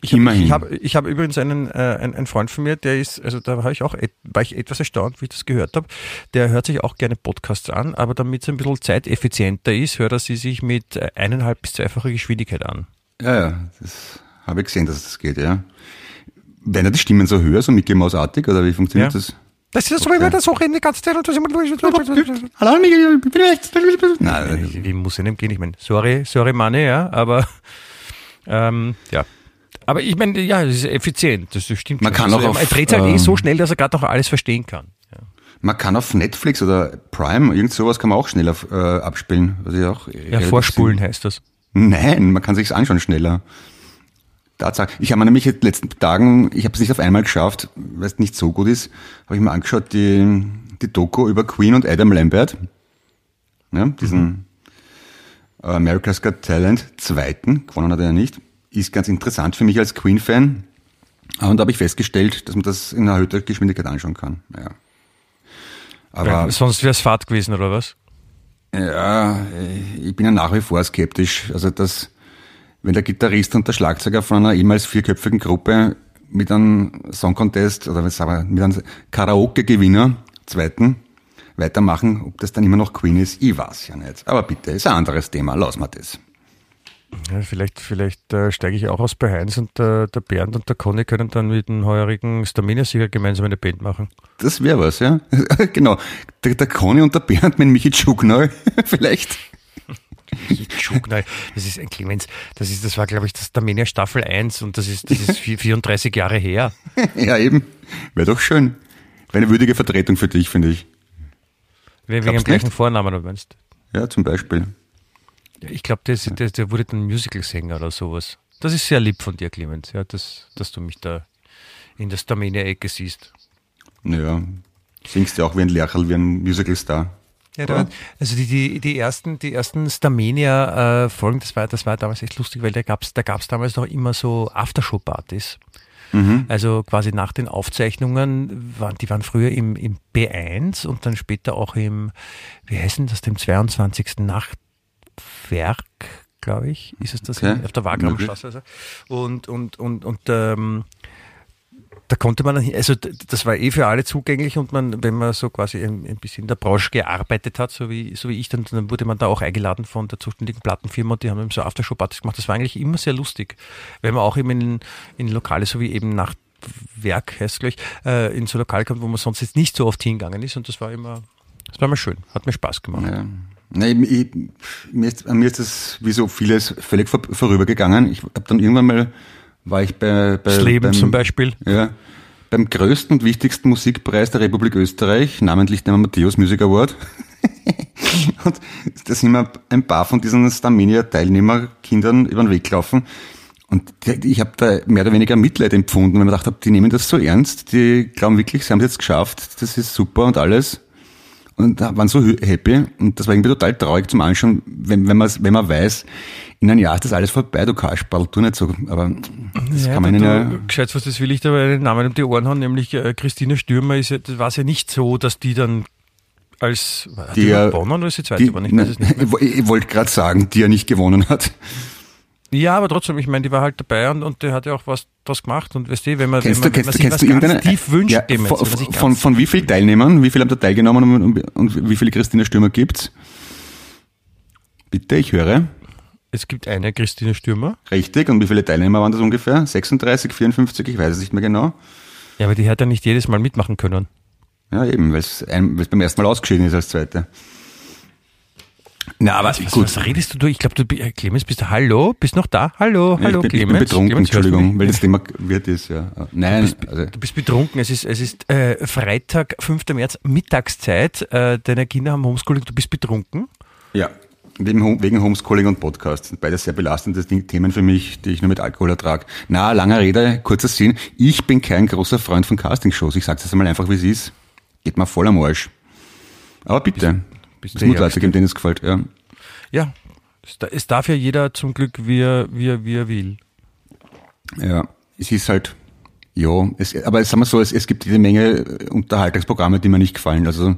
Ich habe ich hab, ich hab übrigens einen, äh, einen, einen Freund von mir, der ist, also da war ich auch war ich etwas erstaunt, wie ich das gehört habe. Der hört sich auch gerne Podcasts an, aber damit es ein bisschen zeiteffizienter ist, hört er sie sich mit äh, eineinhalb bis zweifacher Geschwindigkeit an. Ja, ja, das habe ich gesehen, dass das geht, ja. Werden die Stimmen so höher, so Mickey Maus-artig, oder wie funktioniert ja. das? Das ist so, okay. wenn das so reden die ganze Zeit und das immer Hallo, Mickey, ich bin rechts. Nein, wie muss einem gehen? Ich meine, sorry, sorry, Manne, ja, aber ähm, ja. Aber ich meine, ja, es ist effizient, das stimmt. Man schon. kann also, auch auf, er dreht halt ähm, eh so schnell, dass er gerade noch alles verstehen kann. Ja. Man kann auf Netflix oder Prime, irgend sowas kann man auch schneller äh, abspielen. Was ich auch ja, vorspulen heißt das. Nein, man kann sich's anschauen schneller. Tatsache. Ich habe mir nämlich in den letzten Tagen, ich habe es nicht auf einmal geschafft, weil es nicht so gut ist, habe ich mir angeschaut, die, die Doku über Queen und Adam Lambert. Ja, diesen mhm. America's Got Talent zweiten, gewonnen hat er ja nicht. Ist ganz interessant für mich als Queen-Fan. Und da habe ich festgestellt, dass man das in erhöhter Geschwindigkeit anschauen kann. Ja. Aber ja, sonst wäre es Fahrt gewesen, oder was? Ja, ich bin ja nach wie vor skeptisch. Also das, wenn der Gitarrist und der Schlagzeuger von einer ehemals vierköpfigen Gruppe mit einem Song Contest oder mit einem Karaoke-Gewinner, zweiten, weitermachen, ob das dann immer noch Queen ist, ich weiß ja nicht. Aber bitte, ist ein anderes Thema, lassen wir das. Ja, vielleicht vielleicht äh, steige ich auch aus bei Heinz und äh, der Bernd und der Conny können dann mit dem heurigen Stamina-Sieger gemeinsam eine Band machen. Das wäre was, ja. genau. Der, der Conny und der Bernd mit Michi Tschukneu, vielleicht. Michi Tschukneu, das ist ein Clemens, das ist, das war glaube ich das Stamina Staffel 1 und das ist, das ist 34 Jahre her. ja, eben. Wäre doch schön. Wäre eine würdige Vertretung für dich, finde ich. Wegen dem gleichen Vornamen, du meinst? Ja, zum Beispiel. Ich glaube, der, der, der, wurde dann Musicalsänger oder sowas. Das ist sehr lieb von dir, Clemens, ja, dass, dass du mich da in der Stamina-Ecke siehst. Naja, singst ja auch wie ein Lercherl, wie ein Musicalstar. Ja, da, also die, die, die ersten, die ersten Starmania-Folgen, das war, das war damals echt lustig, weil da gab's da gab's damals noch immer so Aftershow-Partys. Mhm. Also quasi nach den Aufzeichnungen, waren, die waren früher im, im B1 und dann später auch im, wie heißen das, dem 22. Nacht, Werk, glaube ich, ist es das, okay. auf der Wagrammstraße. Also. Und, und, und, und ähm, da konnte man, also das war eh für alle zugänglich und man, wenn man so quasi ein, ein bisschen in der Branche gearbeitet hat, so wie, so wie ich, dann, dann wurde man da auch eingeladen von der zuständigen Plattenfirma und die haben eben so Aftershow-Partys gemacht. Das war eigentlich immer sehr lustig, wenn man auch eben in, in Lokale, so wie eben nach Werk heißt es gleich, äh, in so Lokale kommt, wo man sonst jetzt nicht so oft hingegangen ist und das war immer, das war immer schön, hat mir Spaß gemacht. Ja. Nein, ich, mir, ist, mir ist das wie so vieles völlig vor, vorübergegangen. Ich habe dann irgendwann mal, war ich bei, bei das Leben beim, zum Beispiel. Ja, beim größten und wichtigsten Musikpreis der Republik Österreich, namentlich dem Matthäus Music Award. und da sind mir ein paar von diesen Starmania-Teilnehmerkindern über den Weg gelaufen. Und ich habe da mehr oder weniger Mitleid empfunden, weil man gedacht habe, die nehmen das so ernst, die glauben wirklich, sie haben es jetzt geschafft, das ist super und alles und waren so happy. Und das war irgendwie total traurig zum Anschauen, wenn, wenn, man, wenn man weiß, in einem Jahr ist das alles vorbei, du Kasperl, tu nicht so, aber das ja, kann man ihnen ja... Gescheit, was das will ich da einen Namen um die Ohren haben, nämlich äh, Christine Stürmer, ist ja, das war es ja nicht so, dass die dann als, die, die gewonnen oder ist die zweite die, Ich, ne, ich, ich wollte gerade sagen, die ja nicht gewonnen hat. Ja, aber trotzdem, ich meine, die war halt dabei und, und der hat ja auch was draus gemacht und weißt du, wenn man, kennst wenn man, du, kennst, wenn man sich was tief wünscht, ja, dem von, jetzt, von, von, wie vielen Teilnehmern, wie viele haben da teilgenommen und, und, und wie viele Christina Stürmer gibt's? Bitte, ich höre. Es gibt eine Christine Stürmer. Richtig, und wie viele Teilnehmer waren das ungefähr? 36, 54, ich weiß es nicht mehr genau. Ja, aber die hat ja nicht jedes Mal mitmachen können. Ja, eben, weil es beim ersten Mal ausgeschieden ist als Zweite. Na, aber was, gut. Was redest du? Ich glaube, du, Clemens, bist du, hallo? Bist noch da? Hallo, hallo, ich bin, Clemens. Ich bin betrunken, Clemens, Entschuldigung, weil das Thema wird ist, ja. Nein. Du bist, also. du bist betrunken. Es ist, es ist äh, Freitag, 5. März, Mittagszeit. Äh, deine Kinder haben Homeschooling. Du bist betrunken? Ja, wegen, wegen Homeschooling und Podcast. sind beide sehr belastende Themen für mich, die ich nur mit Alkohol ertrage. Na, langer Rede, kurzer Sinn. Ich bin kein großer Freund von Castingshows. Ich sage es einmal einfach, wie es ist. Geht mal voll am Arsch. Aber bitte. Muss Leute geben, denen es gefällt, ja. Ja, es darf ja jeder zum Glück, wie er, wie er, wie er will. Ja, es ist halt, ja, es, aber sagen wir so, es, es gibt jede Menge Unterhaltungsprogramme, die mir nicht gefallen. Also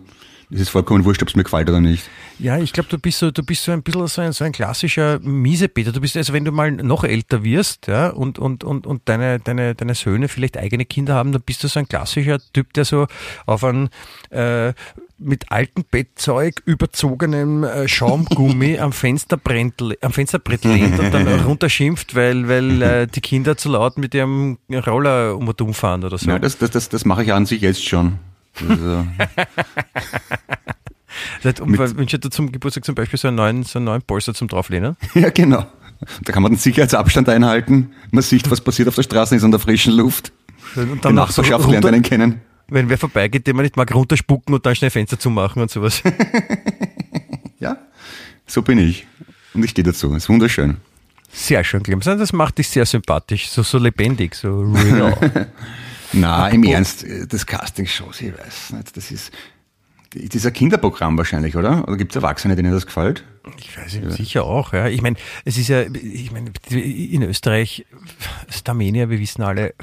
Es ist vollkommen wurscht, ob es mir gefällt oder nicht. Ja, ich glaube, du bist so, du bist so ein bisschen so ein, so ein klassischer Miesepeter. Du bist also, wenn du mal noch älter wirst, ja, und, und, und, und deine, deine, deine Söhne vielleicht eigene Kinder haben, dann bist du so ein klassischer Typ, der so auf einen äh, mit altem Bettzeug überzogenem äh, Schaumgummi am Fensterbrett, am Fensterbrett lehnt und dann runterschimpft, weil, weil äh, die Kinder zu laut mit ihrem Roller um und um fahren oder so. Ja, das, das, das, das mache ich an sich jetzt schon. Also, wünsche dir zum Geburtstag zum Beispiel so einen neuen, so einen neuen Polster zum Drauflehnen? ja, genau. Da kann man den Sicherheitsabstand einhalten. Man sieht, was passiert auf der Straße, ist an der frischen Luft. Und Die dann so Nachbarschaft lernt einen kennen. Wenn wer vorbeigeht, den man nicht mag, runterspucken und dann schnell Fenster zumachen und sowas. Ja, so bin ich. Und ich stehe dazu. Ist wunderschön. Sehr schön, Clemens. Das macht dich sehr sympathisch, so, so lebendig, so real. Na, im Ernst, äh, das Casting-Shows, ich weiß nicht, das ist dieser Kinderprogramm wahrscheinlich, oder? Oder gibt es Erwachsene, denen das gefällt? Ich weiß nicht, sicher auch, ja. Ich meine, es ist ja, ich meine, in Österreich, Starmania, wir wissen alle,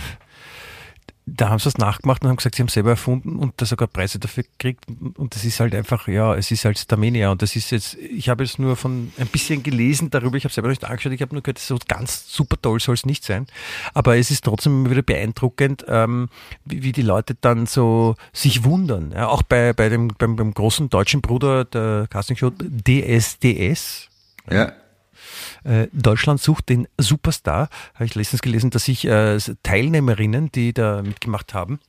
da haben sie es nachgemacht und haben gesagt, sie haben selber erfunden und da sogar Preise dafür gekriegt. Und das ist halt einfach, ja, es ist halt Starmania. Und das ist jetzt, ich habe jetzt nur von ein bisschen gelesen darüber, ich habe selber nicht angeschaut, ich habe nur gehört, so ganz super toll soll es nicht sein. Aber es ist trotzdem immer wieder beeindruckend, ähm, wie, wie die Leute dann so sich wundern. Ja, auch bei, bei dem, beim, beim großen deutschen Bruder der Castingshow DSDS. Ja. Äh, Deutschland sucht den Superstar. Habe ich letztens gelesen, dass sich äh, Teilnehmerinnen, die da mitgemacht haben,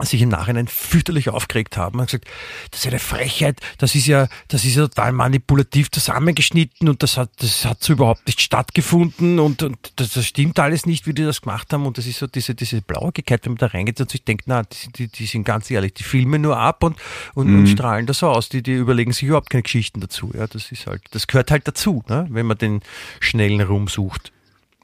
sich im Nachhinein fürchterlich aufgeregt haben und gesagt, das ist eine Frechheit, das ist ja, das ist ja total manipulativ zusammengeschnitten und das hat, das hat so überhaupt nicht stattgefunden und, und das, das stimmt alles nicht, wie die das gemacht haben und das ist so diese, diese Blauigkeit, wenn man da reingeht und sich denkt, na, die, die, die sind ganz ehrlich, die filmen nur ab und, und, und strahlen das so aus, die, die überlegen sich überhaupt keine Geschichten dazu, ja, das ist halt, das gehört halt dazu, ne, wenn man den schnellen Ruhm sucht.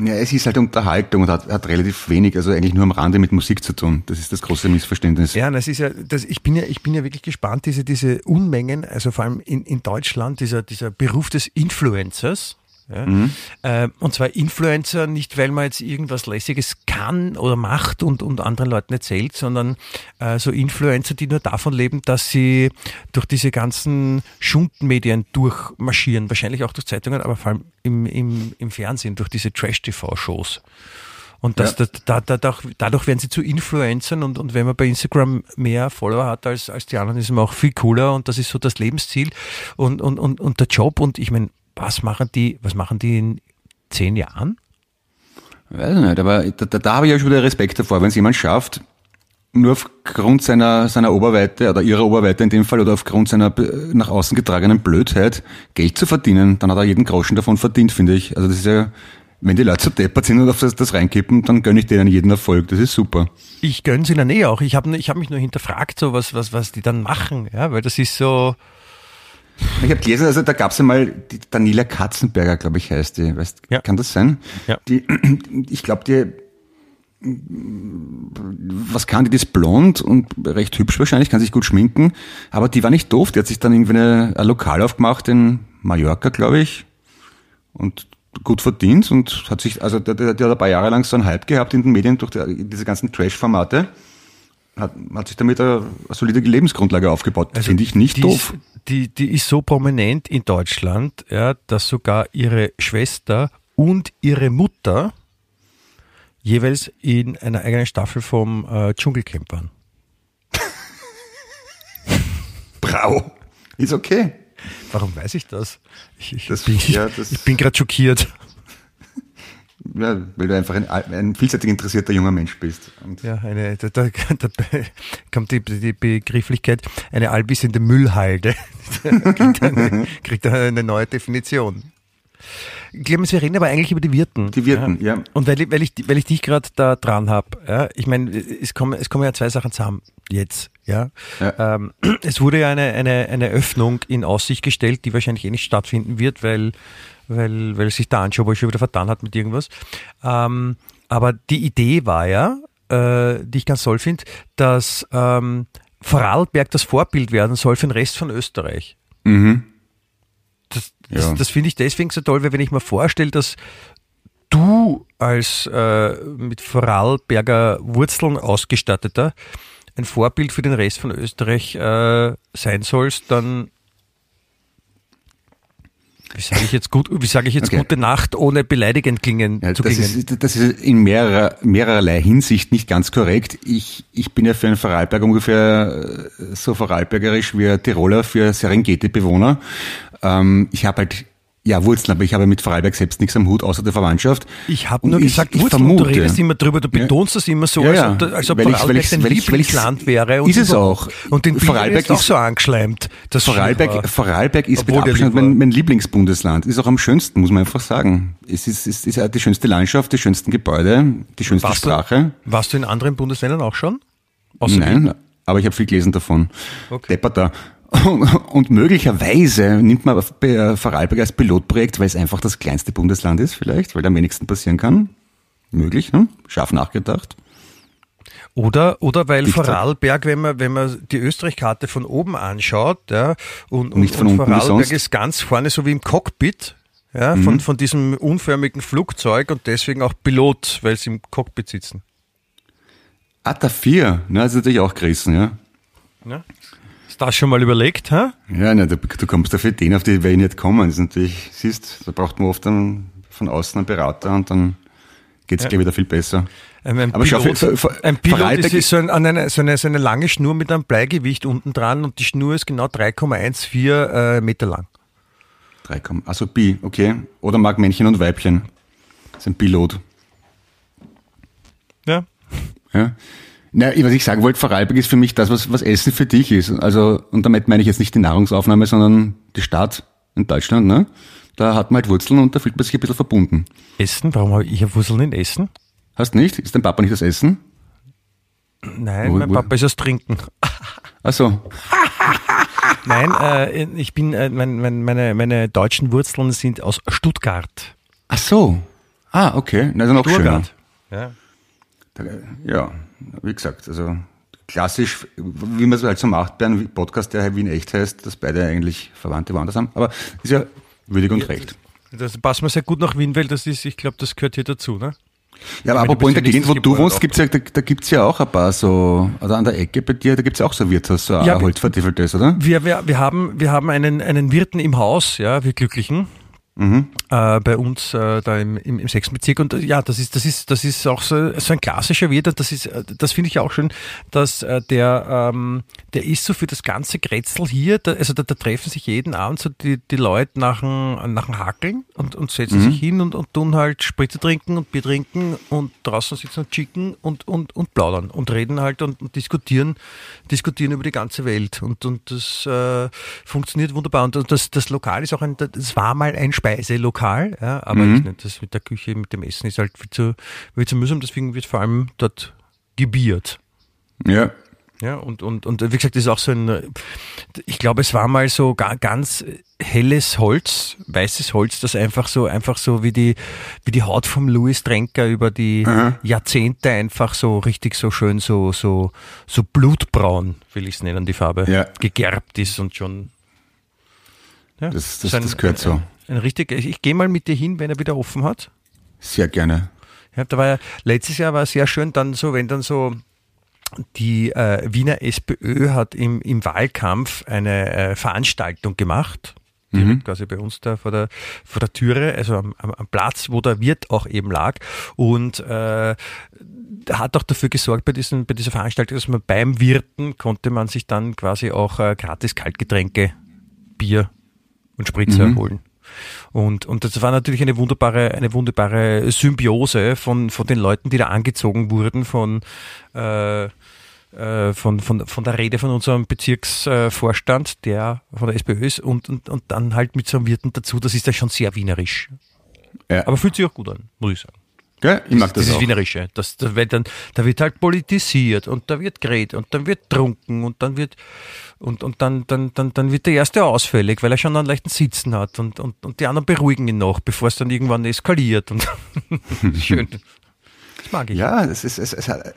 Ja, es ist halt Unterhaltung und hat, hat relativ wenig, also eigentlich nur am Rande mit Musik zu tun. Das ist das große Missverständnis. Ja, das ist ja, das, ich bin ja, ich bin ja wirklich gespannt, diese, diese Unmengen, also vor allem in, in Deutschland, dieser, dieser Beruf des Influencers. Ja, äh, und zwar Influencer nicht, weil man jetzt irgendwas Lässiges kann oder macht und, und anderen Leuten erzählt, sondern äh, so Influencer, die nur davon leben, dass sie durch diese ganzen Schundmedien durchmarschieren, wahrscheinlich auch durch Zeitungen, aber vor allem im, im, im Fernsehen, durch diese Trash-TV-Shows. Und das, Ja. da, da, dadurch, dadurch werden sie zu Influencern und, und wenn man bei Instagram mehr Follower hat als, als die anderen, ist man auch viel cooler und das ist so das Lebensziel und, und, und, und der Job. Und ich meine, was machen die, was machen die in zehn Jahren? Weiß ich nicht, aber da, da, da habe ich ja schon wieder Respekt davor, wenn es jemand schafft, nur aufgrund seiner, seiner Oberweite oder ihrer Oberweite in dem Fall oder aufgrund seiner be- nach außen getragenen Blödheit Geld zu verdienen, dann hat er jeden Groschen davon verdient, finde ich. Also das ist ja, wenn die Leute so deppert sind und auf das, das reinkippen, dann gönne ich denen jeden Erfolg. Das ist super. Ich gönn's ihnen eh auch. Ich habe ich hab mich nur hinterfragt, so was, was, was die dann machen, ja, weil das ist so, Ich habe gelesen, also da gab es einmal die Daniela Katzenberger, glaube ich, heißt die. Weißt, Ja. Kann das sein? Ja. Die, ich glaube, die was kann die? Die ist blond und recht hübsch wahrscheinlich, kann sich gut schminken, aber die war nicht doof. Die hat sich dann irgendwie eine, ein Lokal aufgemacht in Mallorca, glaube ich, und gut verdient und hat sich, also der, der, der hat ein paar Jahre lang so einen Hype gehabt in den Medien durch die, diese ganzen Trash-Formate. Hat, hat sich damit eine, eine solide Lebensgrundlage aufgebaut. Finde ich nicht Also die doof. Ist, die, die ist so prominent in Deutschland, ja, dass sogar ihre Schwester und ihre Mutter jeweils in einer eigenen Staffel vom äh, Dschungelcamp waren. Brau. Ist okay. Warum weiß ich das? Ich, ich Das- bin, ja, das- ich bin gerade schockiert. Ja, weil du einfach ein, ein vielseitig interessierter junger Mensch bist. Und Ja, eine, da, da, da kommt die, die Begrifflichkeit, eine allwissende Müllhalde. kriegt, eine, kriegt eine neue Definition. Clemens, wir reden aber eigentlich über die Wirten. Die Wirten, ja. Und weil, ich- weil, ich, weil ich dich gerade da dran habe, ja, ich meine, es kommen, es kommen ja zwei Sachen zusammen jetzt. Ja. Ja. Ähm, es wurde ja eine, eine, eine Öffnung in Aussicht gestellt, die wahrscheinlich eh nicht stattfinden wird, weil, weil, weil sich der Anschauer schon wieder vertan hat mit irgendwas. Ähm, aber die Idee war ja, äh, die ich ganz toll finde, dass ähm, Vorarlberg das Vorbild werden soll für den Rest von Österreich. Mhm. Das, das, Ja. das finde ich deswegen so toll, weil wenn ich mir vorstelle, dass du als äh, mit Vorarlberger Wurzeln ausgestatteter ein Vorbild für den Rest von Österreich äh, sein sollst, dann wie sage ich jetzt gut, wie sage ich jetzt Okay. gute Nacht, ohne beleidigend klingen Ja, zu das, klingen? ist, das ist in mehrerer, mehrerlei Hinsicht nicht ganz korrekt. Ich, ich bin ja für einen Vorarlberg ungefähr äh, so vorarlbergerisch wie ein Tiroler für Serengeti-Bewohner. Ähm, ich habe halt, ja, Wurzeln, aber ich habe mit Vorarlberg selbst nichts am Hut, außer der Verwandtschaft. Ich habe Und nur ich- gesagt, ich Wurzeln, und du vermute- redest immer drüber, du betonst das immer so, Ja, als ja. ob, da- als ob Weil Vorarlberg ich- dein Lieblingsland wäre. Ist es du- auch. Und den Vorarlberg ist auch ist- so angeschleimt. Das Vorarlberg. Vorarlberg ist mit Abstand mein, mein Lieblingsbundesland. Ist auch am schönsten, muss man einfach sagen. Es ist, ist ja die schönste Landschaft, die schönsten Gebäude, die schönste Warst du- Sprache. Warst du in anderen Bundesländern auch schon? Außer Wien? Nein, aber ich habe viel gelesen davon. Okay. Depperter. Und, und möglicherweise nimmt man äh, Vorarlberg als Pilotprojekt, weil es einfach das kleinste Bundesland ist, vielleicht, weil da am wenigsten passieren kann. Möglich, ne? Scharf nachgedacht. Oder, oder weil Dichter. Vorarlberg, wenn man, wenn man die Österreich-Karte von oben anschaut, ja, und, und, Nicht von und Vorarlberg ist ganz vorne, so wie im Cockpit, ja, von, von diesem unförmigen Flugzeug und deswegen auch Pilot, weil sie im Cockpit sitzen. Ah, der vier, ne, das ist natürlich auch gerissen, ja. Ja? Hast du das schon mal überlegt, hä? Ja, ne, du, du kommst auf Ideen, auf die wir nicht kommen. Das ist natürlich, siehst, da braucht man oft dann von außen einen Berater und dann geht's Ja. gleich wieder viel besser. Ähm, Ein Aber schau, Pilot, für- für- ein Pilot Vorarlberg- ist so, ein, eine, so, eine, so eine lange Schnur mit einem Bleigewicht unten dran und die Schnur ist genau 3,14 äh, Meter lang. 3, also Bi, okay. Oder mag Männchen und Weibchen. Das ist ein Pilot. Ja. Ja. Na, was ich sagen wollte, Vorarlberg ist für mich das, was, was Essen für dich ist. Also, und damit meine ich jetzt nicht die Nahrungsaufnahme, sondern die Stadt in Deutschland, ne? Da hat man halt Wurzeln und da fühlt man sich ein bisschen verbunden. Essen? Warum habe ich Wurzeln in Essen? Hast nicht? Ist dein Papa nicht das Essen? Nein, Wo- mein wo- Papa ist das Trinken. Ach so. Nein, äh, ich bin, äh, mein, mein, meine, meine deutschen Wurzeln sind aus Stuttgart. Ach so. Ah, okay. Na, dann auch schöner. Ja. Ja, wie gesagt, also klassisch, wie man es halt so macht bei einem Podcast, der Wien echt heißt, dass beide eigentlich Verwandte woanders haben. Aber ist ja würdig und recht. Das passt mir sehr gut nach Wien, weil das ist, ich glaube, das gehört hier dazu, ne? Ja, aber apropos in der ja Gegend, wo du wohnst, gibt's ja, da, da gibt's ja auch ein paar so, also an der Ecke bei dir, da gibt's ja auch so Wirtshaus, so Ja, holzvertiefeltes, oder? Wir, wir, wir haben, wir haben einen, einen Wirten im Haus, ja, wir Glücklichen. Äh, bei uns äh, da im, im, im sechsten Bezirk. Und äh, ja, das ist das ist das ist auch so, so ein klassischer Wirt und das ist äh, das finde ich auch schön, dass äh, der ähm, der ist so für das ganze Grätzl hier, da, also da, da treffen sich jeden Abend so die, die Leute nach dem nach dem Hakeln und, und setzen sich hin und, und tun halt Spritze trinken und Bier trinken und draußen sitzen und chicken und, und, und plaudern und reden halt und, und diskutieren diskutieren über die ganze Welt. Und, und das äh, funktioniert wunderbar. Und das, das Lokal ist auch ein, das war mal ein Speiselokal, ja, aber ich nicht, das mit der Küche, mit dem Essen ist halt viel zu, viel zu mühsam, deswegen wird vor allem dort gebiert. Ja. Ja, und, und, und wie gesagt, das ist auch so ein, ich glaube, es war mal so ga, ganz helles Holz, weißes Holz, das einfach so, einfach so wie die, wie die Haut vom Louis Trenker über die Jahrzehnte einfach so richtig so schön, so, so, so blutbraun, will ich es nennen, die Farbe, Ja. gegerbt ist und schon. Ja, Das- das- so das gehört so. Ein, ein richtig, ich, ich gehe mal mit dir hin, wenn er wieder offen hat. Sehr gerne. Ja, da war ja, letztes Jahr war sehr schön, dann so, wenn dann so die äh, Wiener SPÖ hat im, im Wahlkampf eine äh, Veranstaltung gemacht, direkt quasi bei uns da vor der, vor der Türe, also am, am, Platz, wo der Wirt auch eben lag und äh, hat auch dafür gesorgt bei, diesen, bei dieser Veranstaltung, dass man beim Wirten konnte man sich dann quasi auch äh, gratis Kaltgetränke, Bier und Spritzer holen. Und, und das war natürlich eine wunderbare, eine wunderbare Symbiose von, von den Leuten, die da angezogen wurden, von, äh, äh, von, von, von der Rede von unserem Bezirksvorstand, der von der SPÖ ist, und, und, und dann halt mit so einem Wirten dazu, das ist ja schon sehr wienerisch. Ja. Aber fühlt sich auch gut an, muss ich sagen. Gell? Ich mag das, Das ist auch. Wienerische. Das, das wird dann, da wird halt politisiert und da wird geredet und dann wird trunken und dann wird und, und dann, dann, dann, dann wird der erste ausfällig, weil er schon einen leichten Sitzen hat und, und, und die anderen beruhigen ihn noch, bevor es dann irgendwann eskaliert. Und schön. Das mag ich. Ja, es ist, es, es hat,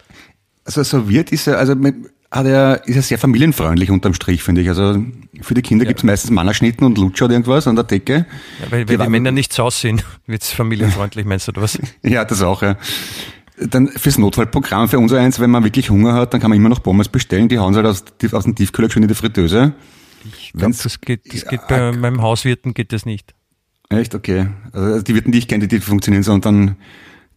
also so wird ist er, also mit- hat er, ist er sehr familienfreundlich unterm Strich, finde ich. Also für die Kinder gibt's meistens Mannerschnitten und Lutscher oder irgendwas an der Decke. Ja, weil, weil die waren- Männer nicht saus sind, wird's familienfreundlich, meinst du, oder was? Ja, das auch, ja. dann fürs Notfallprogramm für unser eins, wenn man wirklich Hunger hat, dann kann man immer noch Pommes bestellen. Die hauen sie halt aus, aus dem Tiefkühler schon in die Fritteuse. Ich glaube, das geht, das geht bei meinem Hauswirten geht das nicht. Echt? Okay. Also die Wirten, die ich kenne, die, die funktionieren so und dann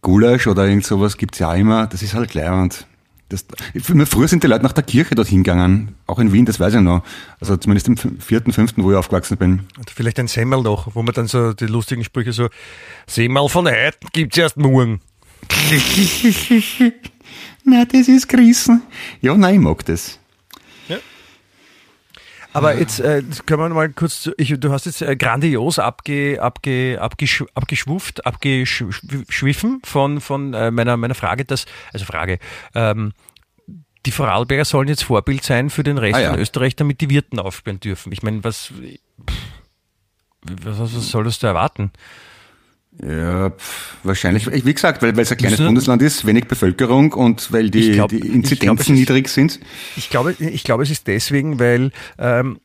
Gulasch oder irgend sowas gibt's ja immer. Das ist halt leiernd. Das, früher sind die Leute nach der Kirche dorthin gegangen, auch in Wien, das weiß ich noch. Also zumindest im vierten, fünften, wo ich aufgewachsen bin. Und vielleicht ein Semmel noch, wo man dann so die lustigen Sprüche so, Semmel von heute gibt's erst morgen. na, das ist gerissen. Ja, nein, ich mag das. Aber jetzt äh, können wir mal kurz, ich, du hast jetzt äh, grandios abge, abge, abgesch, abgeschwuft, abgeschwiffen von, von äh, meiner, meiner Frage, dass, also Frage, ähm, die Vorarlberger sollen jetzt Vorbild sein für den Rest ah, ja. von Österreich, damit die Wirten aufsperren dürfen. Ich meine, was, was, was soll das da erwarten? Ja, pff, wahrscheinlich, wie gesagt, weil, weil es ein kleines Müssen, Bundesland ist, wenig Bevölkerung und weil die, glaub, die Inzidenzen glaub, niedrig ist, sind. Ich glaube, ich glaube, es ist deswegen, weil ähm,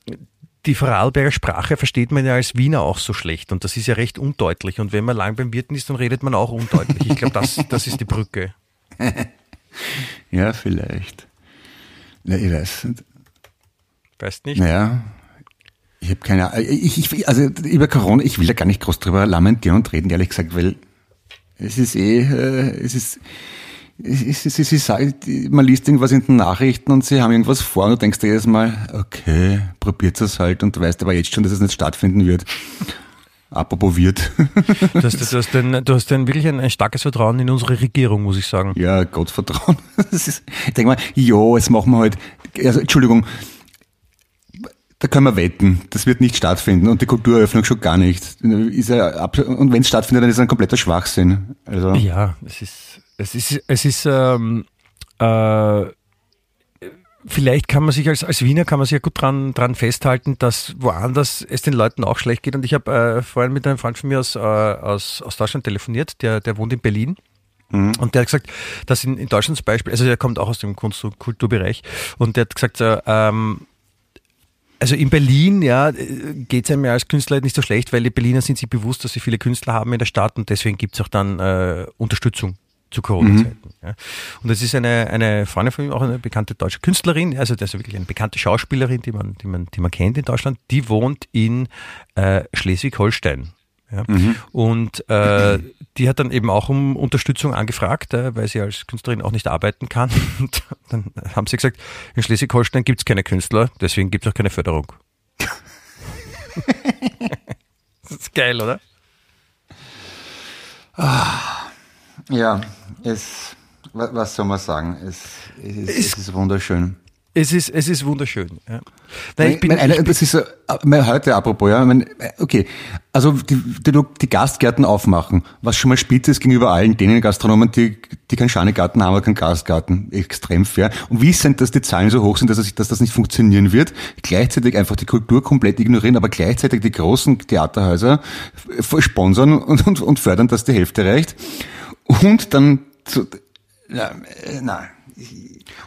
die Vorarlberger Sprache versteht man ja als Wiener auch so schlecht und das ist ja recht undeutlich. Und wenn man lang beim Wirten ist, dann redet man auch undeutlich. Ich glaube, das, das ist die Brücke. ja, vielleicht. Na, ich weiß. Weißt nicht? Naja, ich habe keine Ahnung. Ich, ich, also über Corona, ich will da gar nicht groß drüber lamentieren und reden, ehrlich gesagt, weil es ist eh, äh, es ist, es ist, es ist, es ist, man liest irgendwas in den Nachrichten und sie haben irgendwas vor und du denkst dir jedes Mal, okay, probiert es halt und du weißt aber jetzt schon, dass es nicht stattfinden wird. Apropos wird. Du hast, du hast, denn, du hast denn wirklich ein, ein, starkes Vertrauen in unsere Regierung, muss ich sagen. Ja, Gottvertrauen. Ist, ich denke mal, jo, jetzt machen wir halt, also, Entschuldigung, da können wir wetten, das wird nicht stattfinden und die Kultureröffnung schon gar nicht. Ist ja und wenn es stattfindet, dann ist es ein kompletter Schwachsinn. Also. Ja, es ist, es ist, es ist, ähm, äh, vielleicht kann man sich als, als Wiener kann man sich ja gut dran, dran festhalten, dass woanders es den Leuten auch schlecht geht. Und ich habe äh, vorhin mit einem Freund von mir aus, äh, aus, aus Deutschland telefoniert, der, der wohnt in Berlin. Mhm. Und der hat gesagt, dass in, in Deutschland zum Beispiel, also er kommt auch aus dem Kunst- und Kulturbereich, und der hat gesagt, äh, ähm, also in Berlin, ja, geht es einem ja als Künstler nicht so schlecht, weil die Berliner sind sich bewusst, dass sie viele Künstler haben in der Stadt und deswegen gibt es auch dann äh, Unterstützung zu Corona-Zeiten. Mhm. Ja. Und das ist eine, eine Freundin von ihm, auch eine bekannte deutsche Künstlerin, also das ist wirklich eine bekannte Schauspielerin, die man, die man, die man kennt in Deutschland, die wohnt in äh, Schleswig-Holstein. Ja. Mhm. Und äh, die hat dann eben auch um Unterstützung angefragt, äh, weil sie als Künstlerin auch nicht arbeiten kann. Und dann haben sie gesagt, in Schleswig-Holstein gibt es keine Künstler, deswegen gibt es auch keine Förderung. das ist geil, oder? Ah, ja, es, was soll man sagen? Es, es, ist, es ist wunderschön. Es ist, es ist wunderschön. Ja. Nein, ich bin, meine, ich das ist so, heute apropos, ja, meine, okay, also die, die, die, Gastgärten aufmachen, was schon mal spitze ist gegenüber allen denen Gastronomen, die, die keinen Schanigarten haben oder keinen Gastgarten, extrem fair. Und wissend, dass die Zahlen so hoch sind, dass das, dass das nicht funktionieren wird, gleichzeitig einfach die Kultur komplett ignorieren, aber gleichzeitig die großen Theaterhäuser sponsern und, und, und fördern, dass die Hälfte reicht. Und dann, zu, na, nein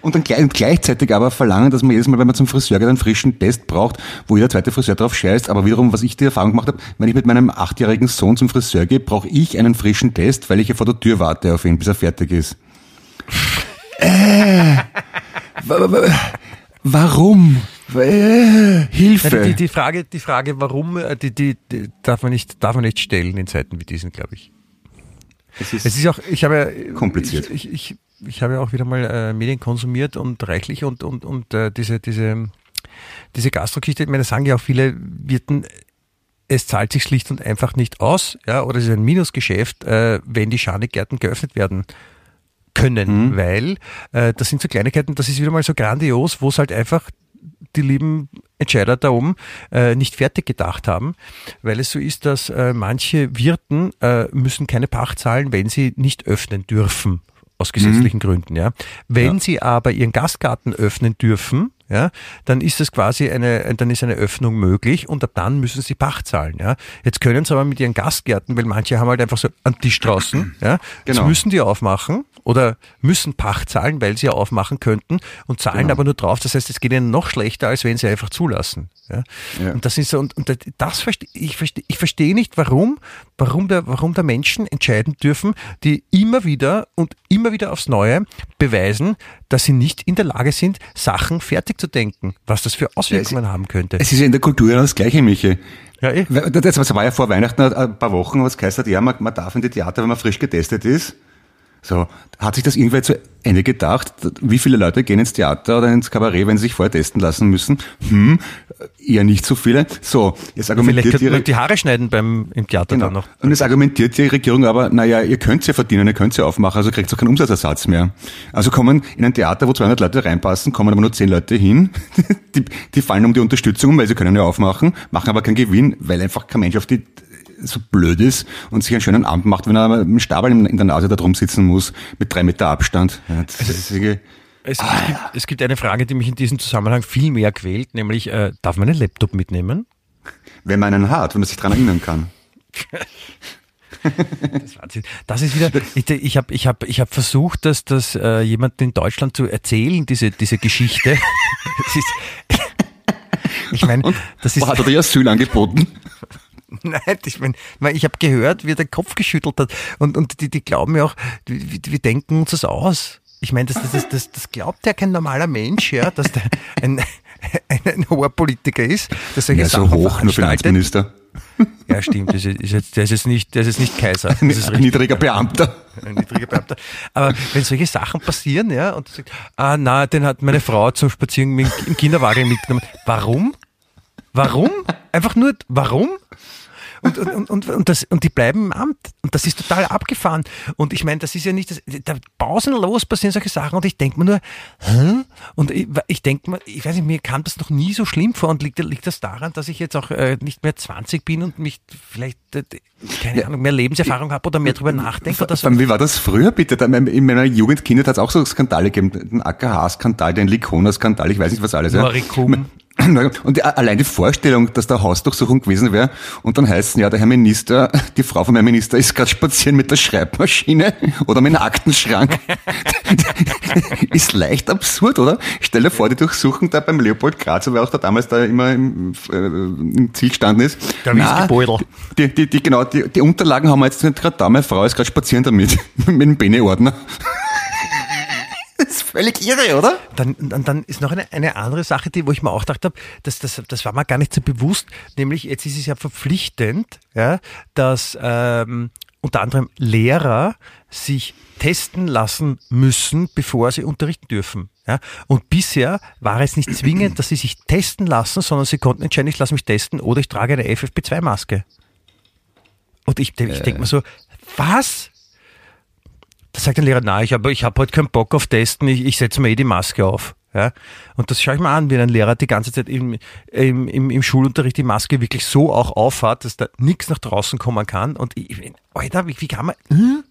und dann gleich, gleichzeitig aber verlangen, dass man jedes Mal, wenn man zum Friseur geht, einen frischen Test braucht, wo jeder zweite Friseur drauf scheißt. Aber wiederum, was ich die Erfahrung gemacht habe, wenn ich mit meinem achtjährigen Sohn zum Friseur gehe, brauche ich einen frischen Test, weil ich ja vor der Tür warte auf ihn, bis er fertig ist. äh, warum? Äh, Hilfe. Die, die, Frage, die Frage, warum, äh, die, die, die darf man nicht, darf man nicht stellen in Zeiten wie diesen, glaube ich. Es ist, es ist auch, ich habe ja, kompliziert. Ich, ich, ich, habe ja auch wieder mal äh, Medien konsumiert und reichlich und, und, und äh, diese, diese, diese Gastrokiste, ich meine, das sagen ja auch viele Wirten, es zahlt sich schlicht und einfach nicht aus, ja, oder es ist ein Minusgeschäft, äh, wenn die Schanigärten geöffnet werden können, mhm. weil äh, das sind so Kleinigkeiten, das ist wieder mal so grandios, wo es halt einfach die lieben Entscheider da oben äh, nicht fertig gedacht haben, weil es so ist, dass äh, manche Wirten äh, müssen keine Pacht zahlen, wenn sie nicht öffnen dürfen aus gesetzlichen mhm. Gründen. Ja. Wenn ja. Sie aber Ihren Gastgarten öffnen dürfen, ja, dann ist es quasi eine, dann ist eine Öffnung möglich und ab dann müssen sie Pacht zahlen. Ja. Jetzt können sie aber mit ihren Gastgärten, weil manche haben halt einfach so einen Tisch draußen, ja, genau. jetzt müssen die aufmachen oder müssen Pacht zahlen, weil sie ja aufmachen könnten und zahlen genau. aber nur drauf. Das heißt, es geht ihnen noch schlechter, als wenn sie einfach zulassen. Ja. ja. Und das ist so, und, und das verstehe ich verstehe, ich verstehe nicht, warum, warum der, warum da Menschen entscheiden dürfen, die immer wieder und immer wieder aufs Neue beweisen, dass sie nicht in der Lage sind, Sachen fertig zu denken, was das für Auswirkungen ja, haben könnte. Es ist ja in der Kultur ja das Gleiche, Michi. Ja, eh. Das war ja vor Weihnachten ein paar Wochen, was geheißen hat, ja, man, man darf in die Theater, wenn man frisch getestet ist. So, hat sich das irgendwer zu Ende gedacht? Wie viele Leute gehen ins Theater oder ins Kabarett, wenn sie sich vorher testen lassen müssen? Hm, eher nicht so viele. So, jetzt argumentiert Vielleicht man die Haare schneiden beim, im Theater genau. dann noch. Und jetzt argumentiert die Regierung aber, naja, ihr könnt ja verdienen, ihr könnt ja aufmachen, also kriegt ihr auch keinen Umsatzersatz mehr. Also kommen in ein Theater, wo 200 Leute reinpassen, kommen aber nur 10 Leute hin. die, die fallen um die Unterstützung, weil sie können ja aufmachen, machen aber keinen Gewinn, weil einfach kein Mensch auf die so blöd ist und sich einen schönen Abend macht, wenn er mit dem Stabel in der Nase da drum sitzen muss, mit drei Meter Abstand. Ja, wirklich, es, ah, gibt, es, gibt, eine Frage, die mich in diesem Zusammenhang viel mehr quält, nämlich, äh, darf man einen Laptop mitnehmen? Wenn man einen hat, wenn man sich daran erinnern kann. das, das, ist wieder, ich, ich habe ich hab, ich hab versucht, dass das äh, jemanden in Deutschland zu erzählen, diese, diese Geschichte. ist, ich meine, das ist. Hat er dir Asyl angeboten? Nein, ich meine, ich habe gehört, wie er den Kopf geschüttelt hat. Und, und die, die glauben ja auch, wir, wir denken uns das aus. Ich meine, das, das, das, das glaubt ja kein normaler Mensch, ja, dass der ein, ein, ein hoher Politiker ist. Dass ja, so hoch, nur Finanzminister. Ja, stimmt. Das ist jetzt, das ist nicht, das ist nicht Kaiser. Das ist ein niedriger Beamter. Ein niedriger Beamter. Aber wenn solche Sachen passieren, ja, und du sagst, ah, na, den hat meine Frau zum Spazieren im Kinderwagen mitgenommen. Warum? Warum? Einfach nur, warum? Und, und, und, und, das, und die bleiben im Amt. Und das ist total abgefahren. Und ich meine, das ist ja nicht, das, da pausenlos passieren solche Sachen. Und ich denke mir nur, hä? Und ich, ich denke mir, ich weiß nicht, mir kam das noch nie so schlimm vor. Und liegt, liegt das daran, dass ich jetzt auch äh, nicht mehr 20 bin und mich vielleicht, äh, keine ja. Ahnung, mehr Lebenserfahrung habe oder mehr drüber nachdenke? Oder so? Wie war das früher bitte? In meiner Jugendkindheit hat es auch so Skandale gegeben. Den AKH-Skandal, den Likona-Skandal, ich weiß nicht was alles. Ja. Und allein die Vorstellung, dass da Hausdurchsuchung gewesen wäre und dann heißen, ja, der Herr Minister, die Frau vom Herrn Minister ist gerade spazieren mit der Schreibmaschine oder mit einem Aktenschrank, ist leicht absurd, oder? Stell dir vor, die Durchsuchung da beim Leopold Grazer, wer auch da damals da immer im, äh, im Ziel gestanden ist. Der Whisky-Beutel. Die, die, die, genau, die, die Unterlagen haben wir jetzt nicht gerade da, meine Frau ist gerade spazieren damit, mit dem Bene-Ordner. Völlig irre, oder? Dann, dann, dann ist noch eine, eine andere Sache, die, wo ich mir auch gedacht habe, das, das, das war mir gar nicht so bewusst, nämlich jetzt ist es ja verpflichtend, ja, dass ähm, unter anderem Lehrer sich testen lassen müssen, bevor sie unterrichten dürfen. Ja? Und bisher war es nicht zwingend, dass sie sich testen lassen, sondern sie konnten entscheiden, ich lasse mich testen oder ich trage eine FFP2-Maske. Und ich, ich denke mir so, was? Da sagt der Lehrer, na, ich habe ich hab heute keinen Bock auf Testen, ich, ich setze mir eh die Maske auf. Ja? Und das schaue ich mal an, wie ein Lehrer die ganze Zeit im, im, im, im Schulunterricht die Maske wirklich so auch aufhat, dass da nichts nach draußen kommen kann. Und ich, Alter, wie, wie kann man... Hm?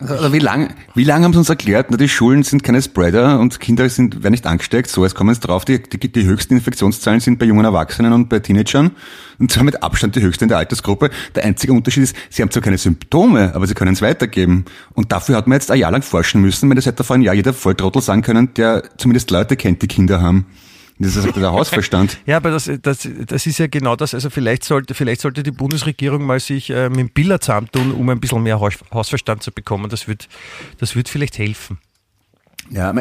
Also wie lange wie lang haben sie uns erklärt, na, die Schulen sind keine Spreader und Kinder sind, werden nicht angesteckt. So, jetzt kommen sie drauf, die, die, die höchsten Infektionszahlen sind bei jungen Erwachsenen und bei Teenagern. Und zwar mit Abstand die höchste in der Altersgruppe. Der einzige Unterschied ist, sie haben zwar keine Symptome, aber sie können es weitergeben. Und dafür hat man jetzt ein Jahr lang forschen müssen, weil das hätte vor einem Jahr jeder Volltrottel sagen können, der zumindest Leute kennt, die Kinder haben. Das ist der Hausverstand. ja, aber das, das, das ist ja genau das. Also vielleicht sollte, vielleicht sollte die Bundesregierung mal sich äh, mit dem Biller zusammentun, um ein bisschen mehr Hausverstand zu bekommen. Das wird, das wird vielleicht helfen. Ja,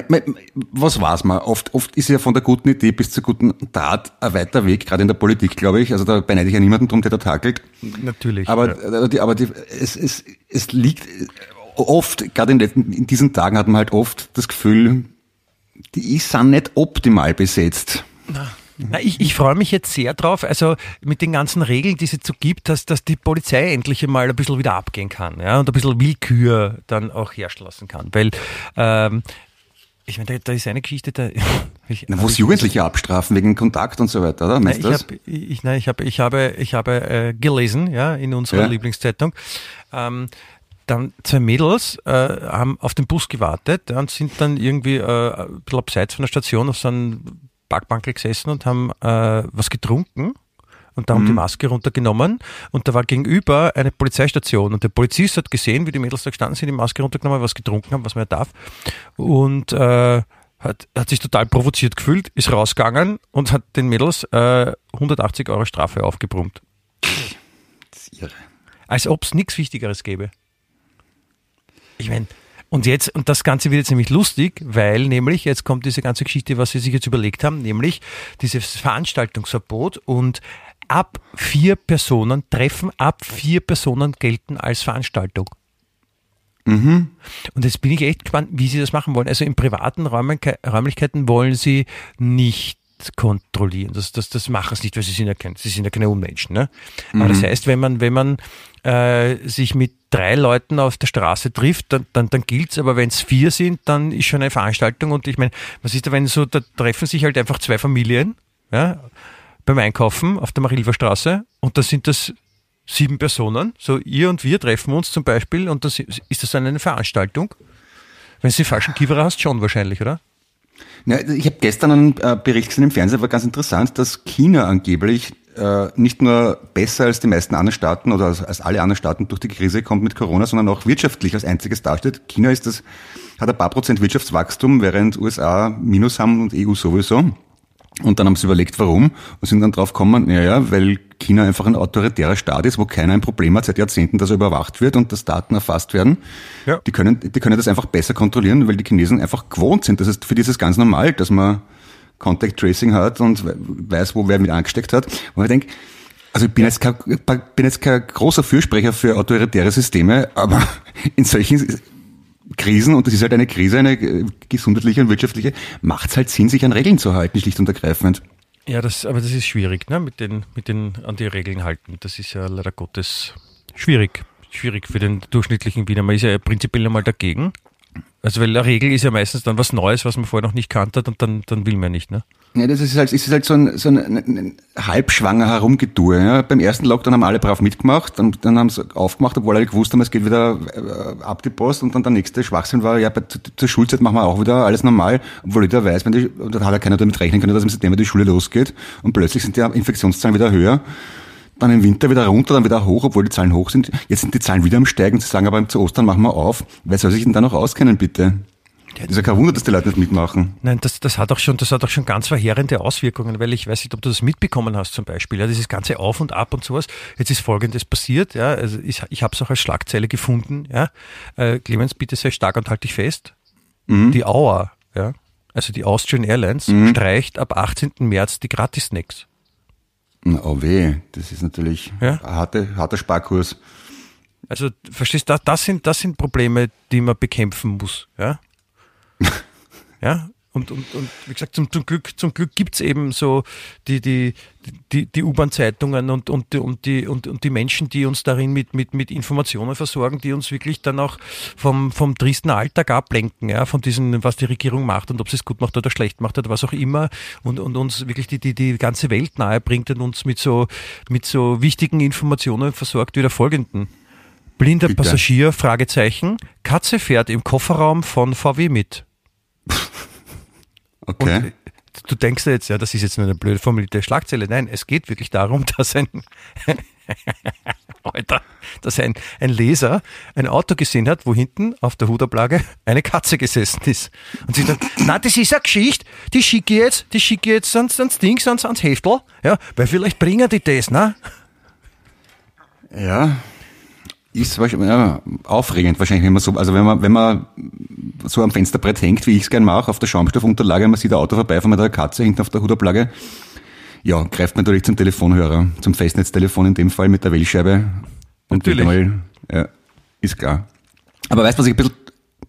was war's mal? Oft, oft ist ja von der guten Idee bis zur guten Tat ein weiter Weg, gerade in der Politik, glaube ich. Also da beneide ich ja niemanden drum, der da takelt. Natürlich. Aber, ja. die, aber die, es, es, es liegt oft, gerade in, in diesen Tagen hat man halt oft das Gefühl, die sind nicht optimal besetzt. Na, ich, ich freue mich jetzt sehr drauf, also mit den ganzen Regeln, die es jetzt so gibt, dass, dass die Polizei endlich mal ein bisschen wieder abgehen kann ja, und ein bisschen Willkür dann auch herrschen lassen kann. Weil ähm, ich meine, da, da, ist eine Geschichte, da. Ich, Na, wo es Jugendliche abstrafen wegen Kontakt und so weiter, oder? Meinst du das? Hab, ich, nein, ich, hab, ich habe, ich habe äh, gelesen, ja, in unserer ja. Lieblingszeitung, ähm, dann zwei Mädels äh, haben auf den Bus gewartet und sind dann irgendwie äh, ein bisschen abseits von der Station auf so einem Parkbankel gesessen und haben äh, was getrunken und da haben die Maske runtergenommen und da war gegenüber eine Polizeistation und der Polizist hat gesehen, wie die Mädels da gestanden sind, die Maske runtergenommen, was getrunken haben, was man ja darf und äh, hat, hat sich total provoziert gefühlt, ist rausgegangen und hat den Mädels äh, 180 Euro Strafe aufgebrummt. Das ist irre. Als ob es nichts Wichtigeres gäbe. Ich meine, und jetzt, und das Ganze wird jetzt nämlich lustig, weil nämlich, jetzt kommt diese ganze Geschichte, was sie sich jetzt überlegt haben, nämlich dieses Veranstaltungsverbot und ab vier Personen, Treffen ab vier Personen gelten als Veranstaltung. Und jetzt bin ich echt gespannt, wie sie das machen wollen. Also in privaten Räumlichke- Räumlichkeiten wollen sie nicht kontrollieren. Das, das, das machen sie nicht, weil sie sind ja, kein, sie sind ja keine Unmenschen. Ne? Aber das heißt, wenn man, wenn man äh, sich mit drei Leuten auf der Straße trifft, dann, dann, dann gilt's. aber wenn es vier sind, dann ist schon eine Veranstaltung. Und ich meine, was ist da, wenn so, da treffen sich halt einfach zwei Familien ja, beim Einkaufen auf der Marilfer Straße und da sind das sieben Personen, so ihr und wir treffen uns zum Beispiel und das ist das dann eine Veranstaltung? Wenn du den falschen Kieferer hast, schon wahrscheinlich, oder? Ja, ich habe gestern einen äh, Bericht gesehen im Fernsehen, war ganz interessant, dass China angeblich äh, nicht nur besser als die meisten anderen Staaten oder als, alle anderen Staaten durch die Krise kommt mit Corona, sondern auch wirtschaftlich als einziges dasteht. China ist das, hat ein paar Prozent Wirtschaftswachstum, während USA Minus haben und EU sowieso. Und dann haben sie überlegt, warum, und sind dann drauf gekommen, naja, weil China einfach ein autoritärer Staat ist, wo keiner ein Problem hat seit Jahrzehnten, dass er überwacht wird und dass Daten erfasst werden. Ja. Die können, die können das einfach besser kontrollieren, weil die Chinesen einfach gewohnt sind. Das ist, für die ist es ganz normal, dass man Contact Tracing hat und we- weiß, wo wer mit angesteckt hat. Und ich denke, also ich bin, jetzt kein, bin jetzt kein großer Fürsprecher für autoritäre Systeme, aber in solchen Krisen, und das ist halt eine Krise, eine äh, gesundheitliche und wirtschaftliche, macht es halt Sinn, sich an Regeln zu halten, schlicht und ergreifend. Ja, das, aber das ist schwierig, ne? Mit den, mit den an die Regeln halten. Das ist ja leider Gottes schwierig. Schwierig für den durchschnittlichen Wiener. Man ist ja prinzipiell einmal dagegen. Also weil eine Regel ist ja meistens dann was Neues, was man vorher noch nicht kannte und dann, dann will man nicht, ne? Ja, das ist halt, ist halt so ein, so ein, ein, ein halbschwanger Herumgetue. Ja. Beim ersten Lockdown haben alle brav mitgemacht, dann, dann haben sie aufgemacht, obwohl alle gewusst haben, es geht wieder äh, ab die Post und dann der nächste Schwachsinn war, ja, bei, zu- zur Schulzeit machen wir auch wieder alles normal, obwohl jeder weiß, wenn die, und dann hat ja keiner damit rechnen können, dass im September die Schule losgeht und plötzlich sind die Infektionszahlen wieder höher. Dann im Winter wieder runter, dann wieder hoch, obwohl die Zahlen hoch sind. Jetzt sind die Zahlen wieder am Steigen. Sie sagen aber zu Ostern machen wir auf. Wer soll sich denn da noch auskennen, bitte? Das ist ja kein Wunder, dass die Leute nicht mitmachen. Nein, das, das hat auch schon, das hat auch schon ganz verheerende Auswirkungen, weil ich weiß nicht, ob du das mitbekommen hast zum Beispiel. Ja, dieses ganze Auf und Ab und sowas. Jetzt ist Folgendes passiert. Ja, also ich, ich habe es auch als Schlagzeile gefunden. Ja, äh, Clemens, bitte sei stark und halt dich fest. Die Auer, ja, also die Austrian Airlines streicht ab 18. März die Gratis-Snacks. Na, Oh weh, das ist natürlich Ja. ein harter, harter Sparkurs. Also verstehst du, das, das sind das sind Probleme, die man bekämpfen muss, ja. ja. Und, und, und wie gesagt, zum, zum Glück, zum Glück gibt's eben so die, die, die, die U-Bahn-Zeitungen und, und, die- und, die, und, und die Menschen, die uns darin mit, mit, mit Informationen versorgen, die uns wirklich dann auch vom, vom tristen Alltag ablenken, ja, von diesen, was die Regierung macht und ob sie es gut macht oder schlecht macht oder was auch immer und, und uns wirklich die, die, die ganze Welt nahe bringt und uns mit so, mit so wichtigen Informationen versorgt wie der folgenden. Blinder Bitte. Passagier, Fragezeichen. Katze fährt im Kofferraum von VW mit. Okay. Und du denkst ja jetzt, ja, das ist jetzt nur eine blöde formulierte Schlagzeile. Nein, es geht wirklich darum, dass ein, Alter, dass ein, ein Leser ein Auto gesehen hat, wo hinten auf der Hudablage eine Katze gesessen ist. Und sie dann, na, das ist eine Geschichte, die schicke ich jetzt, die schicke ich jetzt ans, ans Dings, ans, ans Heftel, ja, weil vielleicht bringen die das, ne? ja. Ist wahrscheinlich, ja, aufregend wahrscheinlich, wenn man so, also wenn man, wenn man so am Fensterbrett hängt, wie ich es gern mache, auf der Schaumstoffunterlage, und man sieht ein Auto vorbeifahren mit einer Katze hinten auf der Hudablage, ja, greift man natürlich zum Telefonhörer, zum Festnetztelefon in dem Fall mit der Wählscheibe. Und Natürlich. mal, ja, ist klar. Aber weißt du, was ich ein bisschen,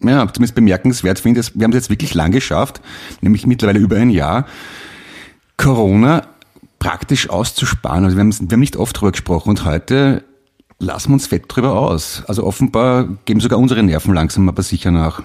ja, zumindest bemerkenswert finde, ist, wir haben es jetzt wirklich lang geschafft, nämlich mittlerweile über ein Jahr, Corona praktisch auszusparen. Also wir haben, wir haben nicht oft drüber gesprochen und heute lassen wir uns fett drüber aus. Also offenbar geben sogar unsere Nerven langsam aber sicher nach.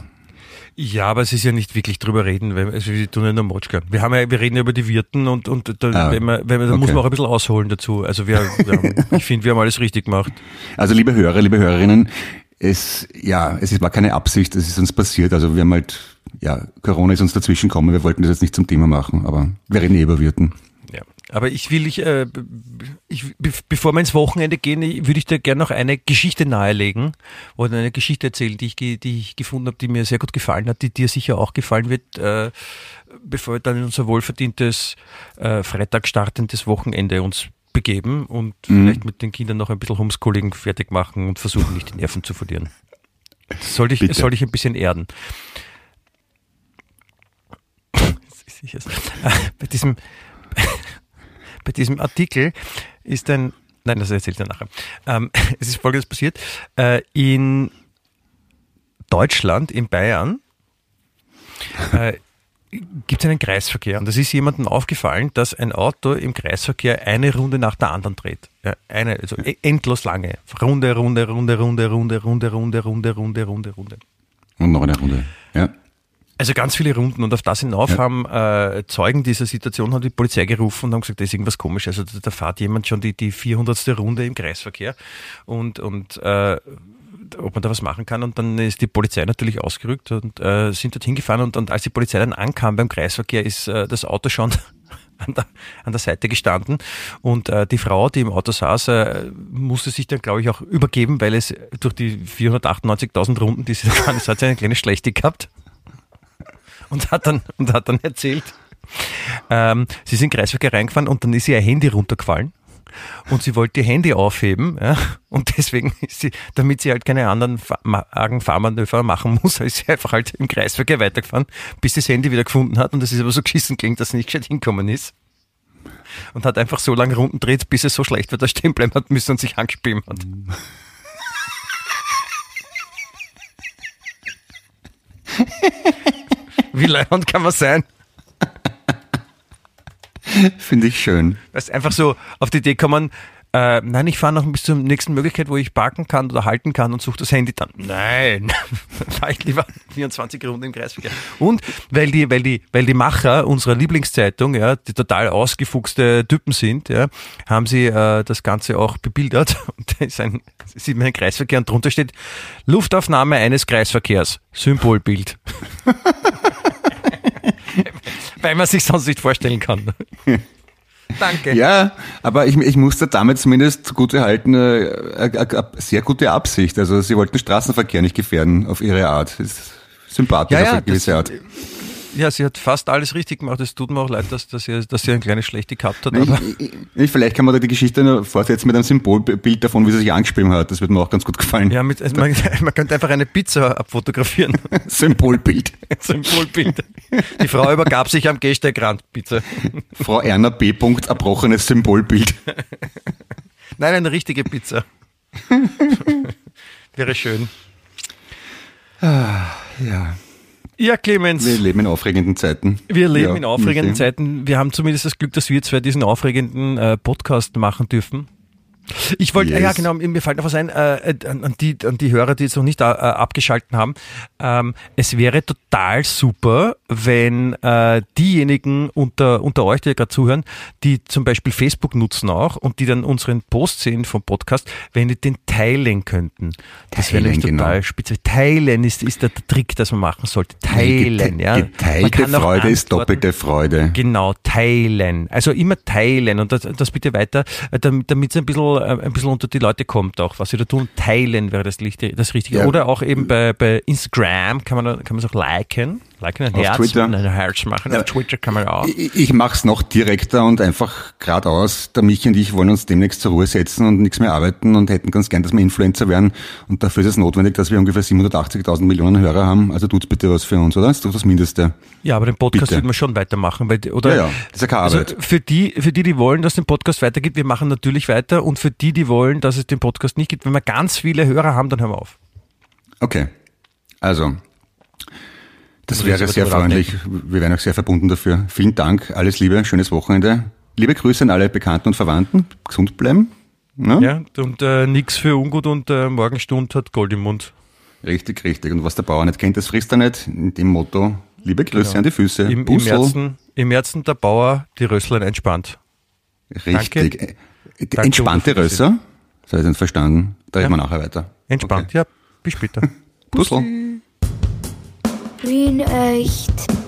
Ja, aber es ist ja nicht wirklich drüber reden, weil also wir tun ja nur Motschka. Wir haben ja, wir reden ja über die Wirten und, und da, Ah, wenn man, wenn man, da okay. muss man auch ein bisschen ausholen dazu. Also wir, haben, ich finde, wir haben alles richtig gemacht. Also liebe Hörer, liebe Hörerinnen, es, ja, es war keine Absicht, es ist uns passiert. Also wir haben halt, ja, Corona ist uns dazwischen gekommen. Wir wollten das jetzt nicht zum Thema machen, aber wir reden eh über Wirten. Aber ich will, ich, äh, ich, bevor wir ins Wochenende gehen, würde ich dir gerne noch eine Geschichte nahelegen oder eine Geschichte erzählen, die ich, die ich gefunden habe, die mir sehr gut gefallen hat, die dir sicher auch gefallen wird, äh, bevor wir dann in unser wohlverdientes äh, Freitag startendes Wochenende uns begeben und mhm. vielleicht mit den Kindern noch ein bisschen Homeschooling fertig machen und versuchen, nicht die Nerven zu verlieren. Das soll ich, soll ich ein bisschen erden. Bei diesem bei diesem Artikel ist ein, nein, das erzählt er nachher. Ähm, es ist folgendes passiert. Äh, in Deutschland, in Bayern, äh, gibt es einen Kreisverkehr. Und es ist jemandem aufgefallen, dass ein Auto im Kreisverkehr eine Runde nach der anderen dreht. Ja, eine, also e-, endlos lange. Runde, Runde, Runde, Runde, Runde, Runde, Runde, Runde, Runde, Runde, Runde. Und noch eine Runde. Ja. Also ganz viele Runden und auf das hinauf ja. haben äh, Zeugen dieser Situation haben die Polizei gerufen und haben gesagt, da ist irgendwas komisch. Also da, da fährt jemand schon die, die 400. Runde im Kreisverkehr und, und äh, ob man da was machen kann. Und dann ist die Polizei natürlich ausgerückt und äh, sind dort hingefahren. Und, und als die Polizei dann ankam beim Kreisverkehr, ist äh, das Auto schon an der, an der Seite gestanden. Und äh, die Frau, die im Auto saß, äh, musste sich dann, glaube ich, auch übergeben, weil es durch die 498.000 Runden, die sie da gefahren ist, hat sie eine kleine Schlechte gehabt und hat dann, und hat dann erzählt, ähm, sie sind Kreisverkehr reingefahren und dann ist ihr Handy runtergefallen und sie wollte ihr Handy aufheben ja, und deswegen ist sie, damit sie halt keine anderen Fahrmanöver machen muss, ist sie einfach halt im Kreisverkehr weitergefahren, bis sie das Handy wieder gefunden hat und das ist aber so geschissen klingt, dass sie nicht gescheit hinkommen ist und hat einfach so lange Runden dreht, bis es so schlecht wird, dass stehen bleiben hat müssen und sich angespielt hat. Wie leibend kann man sein? Finde ich schön. Weißt einfach so auf die Idee kommen, äh, nein, ich fahre noch bis zur nächsten Möglichkeit, wo ich parken kann oder halten kann und suche das Handy dann. Nein, fahre ich lieber 24 Runden im Kreisverkehr. Und weil die, weil die, weil die Macher unserer Lieblingszeitung, ja, die total ausgefuchste Typen sind, ja, haben sie äh, das Ganze auch bebildert. Und da ist ein, sieht man ein Kreisverkehr und drunter steht Luftaufnahme eines Kreisverkehrs, Symbolbild. Weil man sich sonst nicht vorstellen kann. Danke. Ja, aber ich, ich musste damit zumindest zugute halten, äh, äh, sehr gute Absicht. Also sie wollten Straßenverkehr nicht gefährden auf ihre Art. Ist sympathisch ja, ja, auf eine gewisse das, Art. Ja, sie hat fast alles richtig gemacht. Es tut mir auch leid, dass, dass, sie, dass sie ein kleines Schlechte gehabt hat. Ich, ich, vielleicht kann man da die Geschichte noch fortsetzen mit einem Symbolbild davon, wie sie sich angeschrieben hat. Das wird mir auch ganz gut gefallen. Ja, mit, man, man, könnte einfach eine Pizza abfotografieren. Symbolbild. Symbolbild. Die Frau übergab sich am Gehsteigrand, bitte. Frau Erna B. erbrochenes Symbolbild. Nein, eine richtige Pizza. Wäre schön. Ah, ja. Ja, Clemens. Wir leben in aufregenden Zeiten. Wir leben ja, in aufregenden Zeiten. Wir haben zumindest das Glück, dass wir zwei diesen aufregenden äh, Podcast machen dürfen. Ich wollte, yes. ja genau, mir fällt noch was ein, äh, an, die, an die Hörer, die jetzt noch nicht äh, abgeschalten haben. Ähm, es wäre total super, wenn äh, diejenigen unter, unter euch, die gerade zuhören, die zum Beispiel Facebook nutzen auch und die dann unseren Post sehen vom Podcast, wenn die den teilen könnten. Das wäre nämlich total genau. speziell. Teilen ist, ist der Trick, das man machen sollte. Teilen, ja. Geteilte Freude ist doppelte Freude. Genau, teilen. Also immer teilen und das, das bitte weiter, äh, damit es ein bisschen äh, ein bisschen unter die Leute kommt auch, was sie da tun. Teilen wäre das, das Richtige. Ja. Oder auch eben bei, bei Instagram kann man kann man es auch liken. Liken, ein Auf Herz, Twitter. ein Herz machen. Ja. Auf Twitter kann man auch. Ich, ich mache es noch direkter und einfach geradeaus. Der Michi und ich wollen uns demnächst zur Ruhe setzen und nichts mehr arbeiten und hätten ganz gern, dass wir Influencer werden. Und dafür ist es notwendig, dass wir ungefähr 780.000 Millionen Hörer haben. Also tut's bitte was für uns, oder? Das ist doch das Mindeste. Ja, aber den Podcast wird man schon weitermachen. Weil, oder, ja, ja, das ist ja keine also Arbeit. Also für die, für die, die wollen, dass den Podcast weitergeht, wir machen natürlich weiter. Und für die, die wollen, dass es den Podcast nicht gibt, wenn wir ganz viele Hörer haben, dann hören wir auf. Okay. Also, das wäre sehr freundlich. Wir wären auch sehr verbunden dafür. Vielen Dank, alles Liebe, schönes Wochenende. Liebe Grüße an alle Bekannten und Verwandten. Gesund bleiben. Ja, ja und äh, nichts für ungut und äh, Morgenstund hat Gold im Mund. Richtig, richtig. Und was der Bauer nicht kennt, das frisst er nicht. In dem Motto, liebe Grüße genau. an die Füße. Im, im, Herzen, Im Herzen der Bauer die Rösslein entspannt. Richtig. Danke. Entspannte Rösser? Das habe ich nicht verstanden. Da ja. reden wir nachher weiter. Entspannt, okay. ja. Bis später. Puzzle. Wien echt.